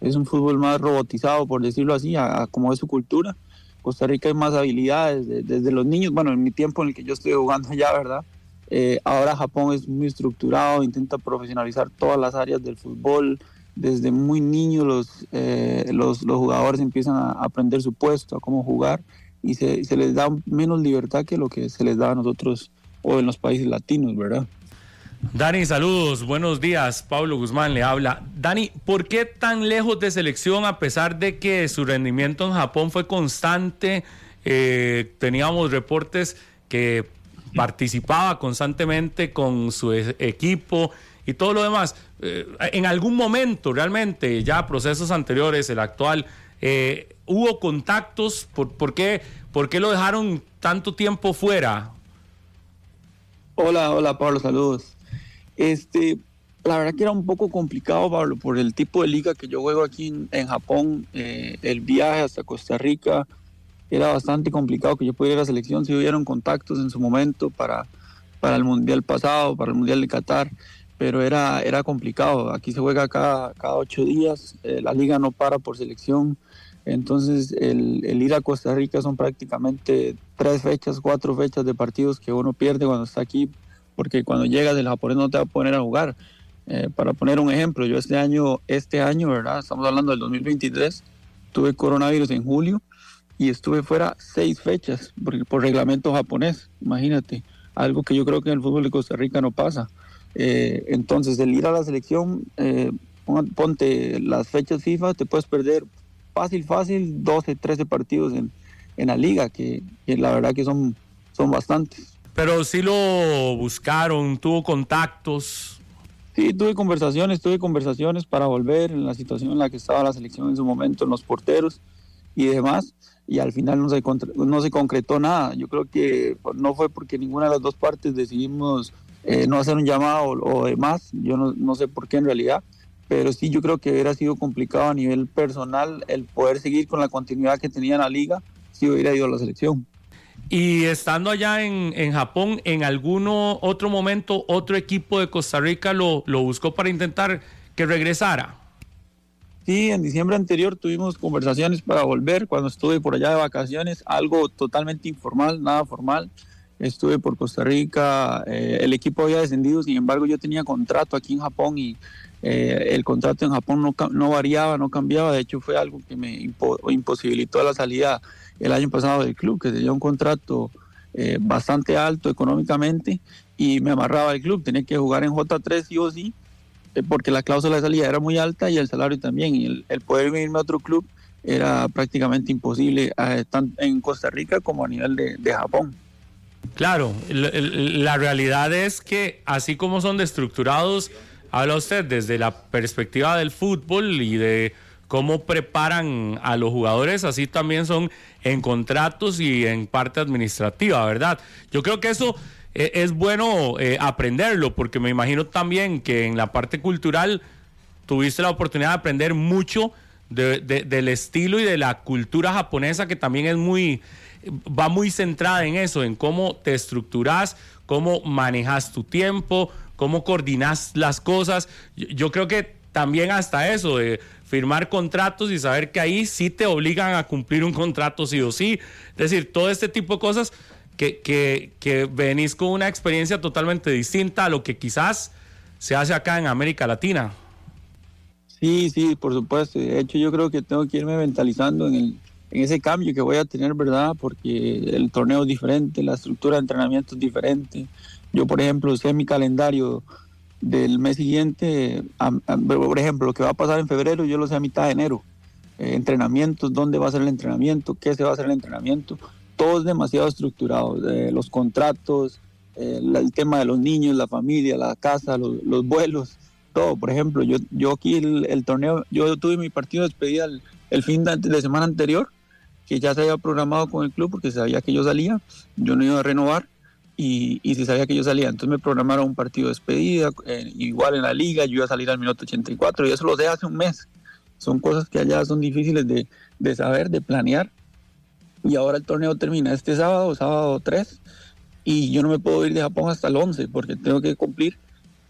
es un fútbol más robotizado, por decirlo así, a, como es su cultura. Costa Rica hay más habilidades de, desde los niños, bueno, en mi tiempo en el que yo estoy jugando allá, ¿verdad? Eh, ahora Japón es muy estructurado, intenta profesionalizar todas las áreas del fútbol, desde muy niños los, eh, los, los, jugadores empiezan a aprender su puesto, a cómo jugar y se, se, les da menos libertad que lo que se les da a nosotros o en los países latinos, ¿verdad? Dani, saludos, buenos días. Pablo Guzmán le habla. Dani, ¿por qué tan lejos de selección a pesar de que su rendimiento en Japón fue constante? Eh, teníamos reportes que participaba constantemente con su equipo y todo lo demás. Eh, en algún momento, realmente, ya procesos anteriores, el actual, eh, hubo contactos. ¿Por, por, qué, ¿Por qué lo dejaron tanto tiempo fuera? Hola, hola Pablo, saludos. Este, la verdad que era un poco complicado, Pablo, por el tipo de liga que yo juego aquí en, Japón. Eh, el viaje hasta Costa Rica era bastante complicado que yo pudiera ir a la selección. Si hubieron contactos en su momento para, para el Mundial pasado, para el Mundial de Qatar pero era, era complicado. Aquí se juega cada, cada ocho días, eh, la liga no para por selección, entonces el, el, ir a Costa Rica son prácticamente tres fechas, cuatro fechas de partidos que uno pierde cuando está aquí, porque cuando llegas el japonés no te va a poner a jugar. Eh, para poner un ejemplo, yo este año, este año, ¿verdad? Estamos hablando del 2023, tuve coronavirus en julio y estuve fuera seis fechas por, por reglamento japonés, imagínate, algo que yo creo que en el fútbol de Costa Rica no pasa. Eh, entonces, el ir a la selección, eh, ponte las fechas FIFA, te puedes perder fácil, fácil 12, 13 partidos en, en la liga, que, que, la verdad que son, son bastantes. Pero sí lo buscaron, tuvo contactos. Sí, tuve conversaciones, tuve conversaciones para volver en la situación en la que estaba la selección en su momento, en los porteros y demás, y al final no se, no se concretó nada. Yo creo que no fue porque ninguna de las dos partes decidimos eh, no hacer un llamado o, demás, yo no, sé por qué en realidad, pero sí yo creo que hubiera sido complicado a nivel personal el poder seguir con la continuidad que tenía en la liga si hubiera ido a la selección. Y estando allá en, en Japón, ¿en algún otro momento otro equipo de Costa Rica lo, lo buscó para intentar que regresara? Sí, en diciembre anterior tuvimos conversaciones para volver cuando estuve por allá de vacaciones, algo totalmente informal, nada formal estuve por Costa Rica, eh, el equipo había descendido, sin embargo yo tenía contrato aquí en Japón y eh, el contrato en Japón no, no, variaba, no cambiaba, de hecho fue algo que me impo imposibilitó la salida el año pasado del club, que tenía un contrato eh, bastante alto económicamente y me amarraba el club, tenía que jugar en J3 sí o sí, eh, porque la cláusula de salida era muy alta y el salario también, y el, poder irme a otro club era prácticamente imposible, tanto en Costa Rica como a nivel de, Japón. Claro, la realidad es que así como son destructurados, habla usted desde la perspectiva del fútbol y de cómo preparan a los jugadores, así también son en contratos y en parte administrativa, ¿verdad? Yo creo que eso eh, es bueno eh, aprenderlo, porque me imagino también que en la parte cultural tuviste la oportunidad de aprender mucho de, de, del estilo y de la cultura japonesa, que también es muy va muy centrada en eso, en cómo te estructuras, cómo manejas tu tiempo, cómo coordinas las cosas. Yo, creo que también hasta eso, de firmar contratos y saber que ahí sí te obligan a cumplir un contrato sí o sí. Es decir, todo este tipo de cosas que, que, que venís con una experiencia totalmente distinta a lo que quizás se hace acá en América Latina. Sí, sí, por supuesto. De hecho, yo creo que tengo que irme mentalizando en, el, en ese cambio que voy a tener, ¿verdad? Porque el torneo es diferente, la estructura de entrenamiento es diferente. Yo, por ejemplo, sé mi calendario del mes siguiente, por ejemplo, lo que va a pasar en febrero, yo lo sé a mitad de enero. Eh, entrenamientos, dónde va a ser el entrenamiento, qué se va a hacer el entrenamiento. Todo es demasiado estructurado. Eh, los contratos, el tema de los niños, la familia, la casa, los, los vuelos todo. Por ejemplo, yo, yo aquí el, torneo, yo tuve mi partido de despedida el, fin de, semana anterior, que ya se había programado con el club porque sabía que yo salía, yo no iba a renovar y, y sabía que yo salía. Entonces me programaron un partido de despedida, eh, igual en la liga, yo iba a salir al minuto 84 y eso lo sé hace un mes. Son cosas que allá son difíciles de, de saber, de planear. Y ahora el torneo termina este sábado, sábado 3, y yo no me puedo ir de Japón hasta el 11 porque tengo que cumplir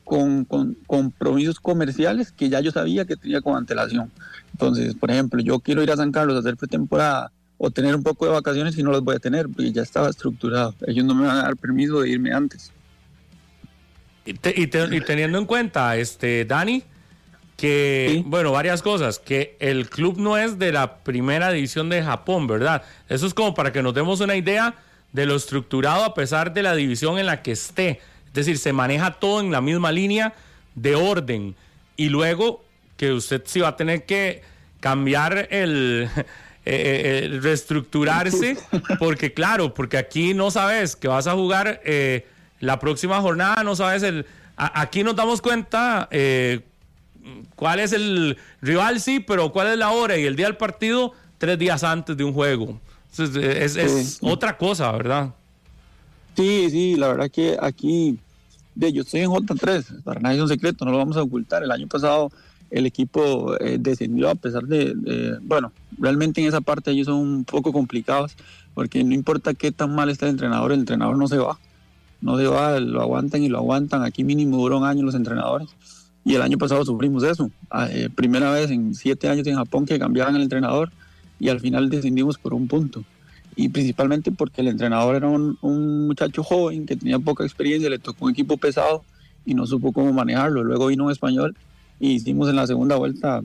con, con, compromisos comerciales que ya yo sabía que tenía con antelación. Entonces, por ejemplo, yo quiero ir a San Carlos a hacer pretemporada o tener un poco de vacaciones y no las voy a tener porque ya estaba estructurado. Ellos no me van a dar permiso de irme antes. Y, teniendo en cuenta, este, Dani, que, bueno, varias cosas, que el club no es de la primera división de Japón, ¿verdad? Eso es como para que nos demos una idea de lo estructurado a pesar de la división en la que esté. Es decir, se maneja todo en la misma línea de orden. Y luego que usted sí va a tener que cambiar el, eh, eh, reestructurarse, porque claro, porque aquí no sabes que vas a jugar eh, la próxima jornada, no sabes el... aquí nos damos cuenta cuál es el rival, sí, pero cuál es la hora y el día del partido tres días antes de un juego. es, es otra cosa, ¿verdad? Sí, sí, la verdad que aquí, de, yo estoy en J3, para nadie es un secreto, no lo vamos a ocultar. El año pasado el equipo eh, descendió a pesar de, bueno, realmente en esa parte ellos son un poco complicados, porque no importa qué tan mal está el entrenador, el entrenador no se va. No se va, lo aguantan y lo aguantan. Aquí mínimo duró un año los entrenadores. Y el año pasado sufrimos eso. Ah, eh, primera vez en siete años en Japón que cambiaban el entrenador y al final descendimos por un punto y principalmente porque el entrenador era un, muchacho joven que tenía poca experiencia, le tocó un equipo pesado y no supo cómo manejarlo. Luego vino un español y hicimos en la segunda vuelta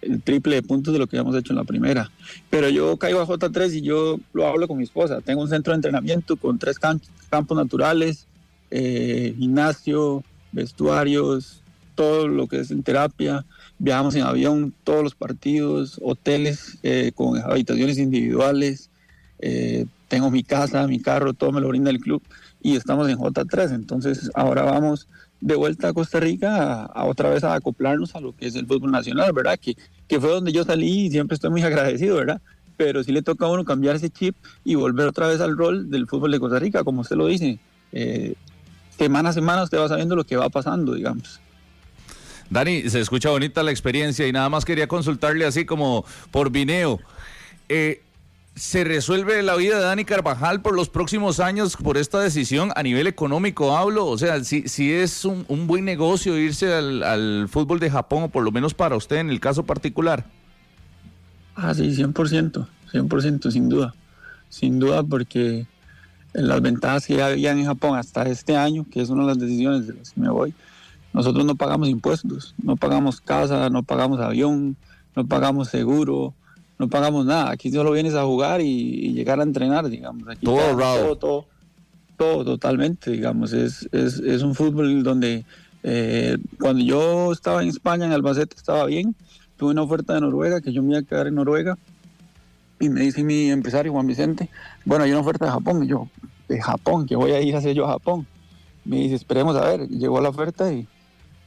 el triple de puntos de lo que habíamos hecho en la primera. Pero yo caigo a J3 y yo lo hablo con mi esposa. Tengo un centro de entrenamiento con tres campos naturales, eh, gimnasio, vestuarios, todo lo que es en terapia. Viajamos en avión, todos los partidos, hoteles eh, con habitaciones individuales. Eh, tengo mi casa, mi carro, todo me lo brinda el club y estamos en J3. Entonces ahora vamos de vuelta a Costa Rica a, otra vez a acoplarnos a lo que es el fútbol nacional, ¿verdad? Que, que fue donde yo salí y siempre estoy muy agradecido, ¿verdad? Pero sí le toca a uno cambiar ese chip y volver otra vez al rol del fútbol de Costa Rica, como usted lo dice. Eh, semana a semana usted va sabiendo lo que va pasando, digamos. Dani, se escucha bonita la experiencia y nada más quería consultarle así como por vineo. Eh, ¿Se resuelve la vida de Dani Carvajal por los próximos años por esta decisión a nivel económico hablo? O sea, si, si es un, buen negocio irse al, fútbol de Japón, o por lo menos para usted en el caso particular. Ah, sí, 100%, 100%, sin duda. Sin duda, porque las ventajas que había en Japón hasta este año, que es una de las decisiones de las que me voy, nosotros no pagamos impuestos, no pagamos casa, no pagamos avión, no pagamos seguro, no pagamos nada. Aquí solo vienes a jugar y, llegar a entrenar, digamos. Aquí todo, todo, todo, todo, totalmente, digamos. Es, es, es un fútbol donde eh, cuando yo estaba en España, en Albacete, estaba bien. Tuve una oferta de Noruega, que yo me iba a quedar en Noruega. Y me dice mi empresario, Juan Vicente, bueno, hay una oferta de Japón. Y yo, de Japón, que voy a ir a hacer yo a Japón. Me dice, esperemos a ver. Llegó la oferta y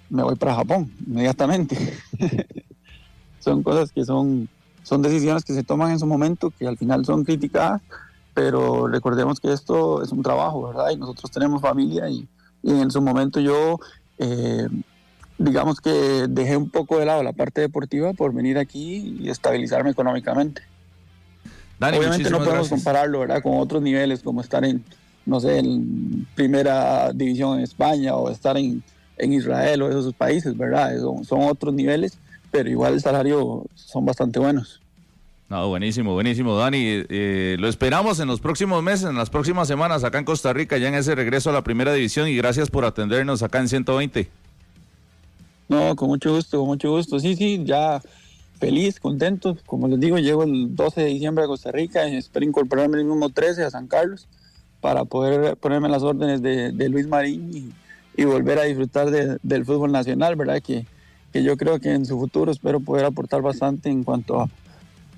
me voy para Japón inmediatamente. son cosas que son son decisiones que se toman en su momento, que al final son criticadas, pero recordemos que esto es un trabajo, ¿verdad? Y nosotros tenemos familia y, en su momento yo, eh, digamos que dejé un poco de lado la parte deportiva por venir aquí y estabilizarme económicamente. Obviamente no podemos compararlo, ¿verdad? Con otros niveles, como estar en, no sé, en primera división en España o estar en, en Israel o esos países, ¿verdad? Son, son otros niveles, pero igual el salario son bastante buenos. No, buenísimo, buenísimo, Dani. Eh, lo esperamos en los próximos meses, en las próximas semanas acá en Costa Rica, ya en ese regreso a la primera división y gracias por atendernos acá en 120. No, con mucho gusto, con mucho gusto. Sí, sí, ya feliz, contento. Como les digo, llego el 12 de diciembre a Costa Rica y espero incorporarme el mismo 13 a San Carlos para poder ponerme las órdenes de, de Luis Marín y, y, volver a disfrutar de, del fútbol nacional, ¿verdad? Que, que yo creo que en su futuro espero poder aportar bastante en cuanto a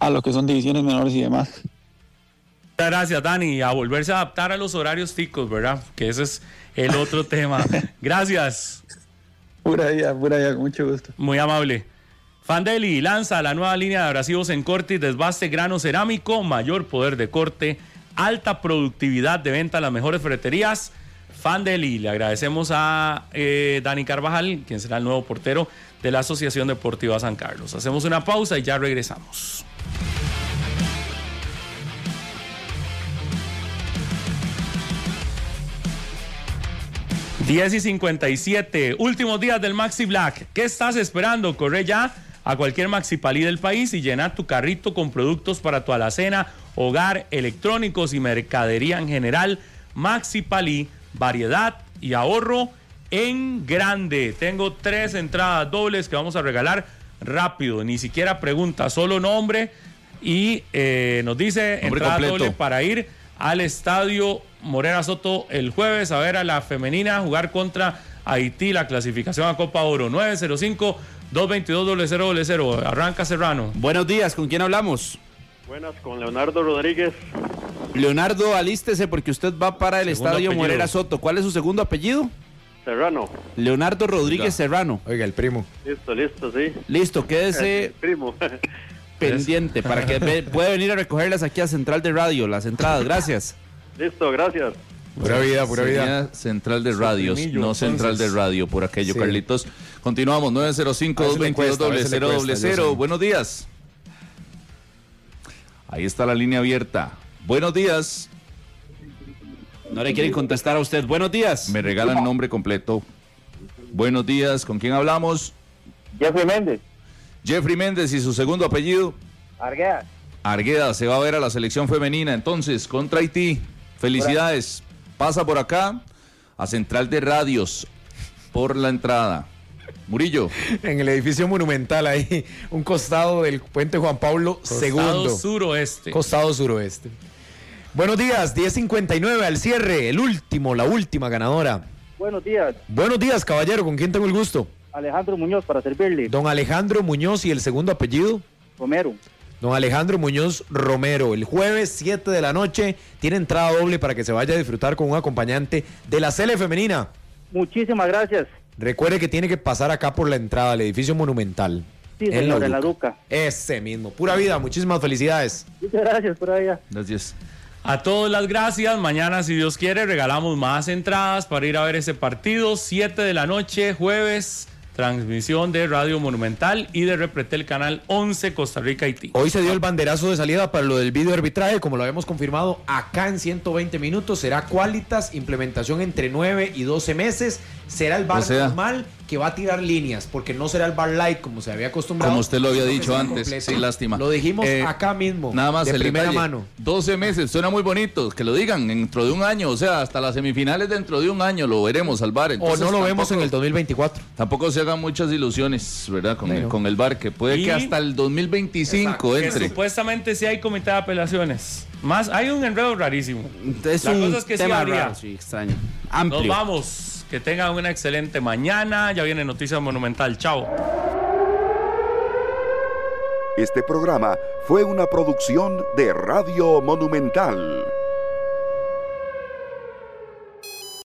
a lo que son divisiones menores y demás. Muchas gracias, Dani. A volverse a adaptar a los horarios ticos, ¿verdad? Que ese es el otro tema. Gracias. Pura vida, pura vida, con mucho gusto. Muy amable. Fandeli lanza la nueva línea de abrasivos en corte y desbaste grano cerámico, mayor poder de corte, alta productividad de venta a las mejores ferreterías. Fandeli, le agradecemos a eh, Dani Carvajal, quien será el nuevo portero de la Asociación Deportiva San Carlos. Hacemos una pausa y ya regresamos. 10 y 57, últimos días del Maxi Black. ¿Qué estás esperando? Corre ya a cualquier Maxi Palí del país y llena tu carrito con productos para tu alacena, hogar, electrónicos y mercadería en general. Maxi Palí, variedad y ahorro en grande. Tengo tres entradas dobles que vamos a regalar rápido, ni siquiera pregunta, solo nombre y eh, nos dice Nombre entrada completo. doble para ir al estadio Morera Soto el jueves a ver a la femenina jugar contra Haití, la clasificación a Copa Oro 905 222 0000. Arranca Serrano. Buenos días, ¿con quién hablamos? Buenas, con Leonardo Rodríguez. Leonardo, alístese porque usted va para el Segundo estadio apellido. Morera Soto. ¿Cuál es su segundo apellido? Serrano. Leonardo Rodríguez Serrano. Oiga, el primo. Listo, listo, sí. Listo, quédese Primo. pendiente para que pueda venir a recogerlas aquí a Central de Radio, las entradas. Gracias. listo, gracias. Pura vida, pura vida. Sería Central de Radios, no Central de. Radio, por aquello, Sí. Carlitos. Continuamos, 905 A veces le cuesta, a veces le 222 cuesta, yo sé. Buenos días. Ahí está la línea abierta. Buenos días. No le quieren contestar a usted. Buenos días. Me regalan nombre completo. Buenos días. ¿Con quién hablamos? Jeffrey Méndez. Jeffrey Méndez y su segundo apellido. Argueda. Argueda se va a ver a la selección femenina entonces contra Haití. Felicidades. Pasa por acá a Central de Radios por la entrada. Murillo. En el edificio monumental ahí, un costado del puente Juan Pablo II. Costado suroeste. Costado suroeste. Buenos días, 10.59 al cierre, el último, la última ganadora. Buenos días, Buenos días, caballero, ¿con quién tengo el gusto? Alejandro Muñoz para servirle. Don Alejandro Muñoz y el segundo apellido. Romero. Don Alejandro Muñoz Romero, el jueves 7 de la noche tiene entrada doble para que se vaya a disfrutar con un acompañante de la Cele Femenina. Muchísimas gracias. Recuerde que tiene que pasar acá por la entrada al edificio monumental. Sí, señor, en la Duca. Ese mismo. Pura vida, muchísimas felicidades. Muchas gracias por allá. Gracias. A todos las gracias. Mañana, si Dios quiere, regalamos más entradas para ir a ver ese partido. 7 de la noche, jueves. Transmisión de Radio Monumental y de Repretel Canal 11 Costa Rica Haití. Hoy se dio el banderazo de salida para lo del video arbitraje, como lo habíamos confirmado acá en 120 minutos. Será Qualitas, implementación entre 9 y 12 meses. Será el bar O sea- normal que va a tirar líneas, porque no será el bar light como se había acostumbrado. Como usted lo había dicho antes. completo. Sí, lástima. Lo dijimos Eh, acá mismo. Nada más de el primera detalle. mano. 12 meses, suena muy bonito. Que lo digan dentro de un año, o sea, hasta las semifinales dentro de un año lo veremos al bar. O Entonces, no lo vemos en el 2024. Tampoco se hagan muchas ilusiones, ¿verdad? Con, el, con el bar, que puede Y- que hasta el 2025 Que entre. supuestamente sí hay comité de apelaciones. Más, hay un enredo rarísimo. Es La un cosa es que sí tema habría. raro, sí, extraño. Nos Amplio. vamos. Que tengan una excelente mañana. Ya viene Noticias Monumental. Chao. Este programa fue una producción de Radio Monumental.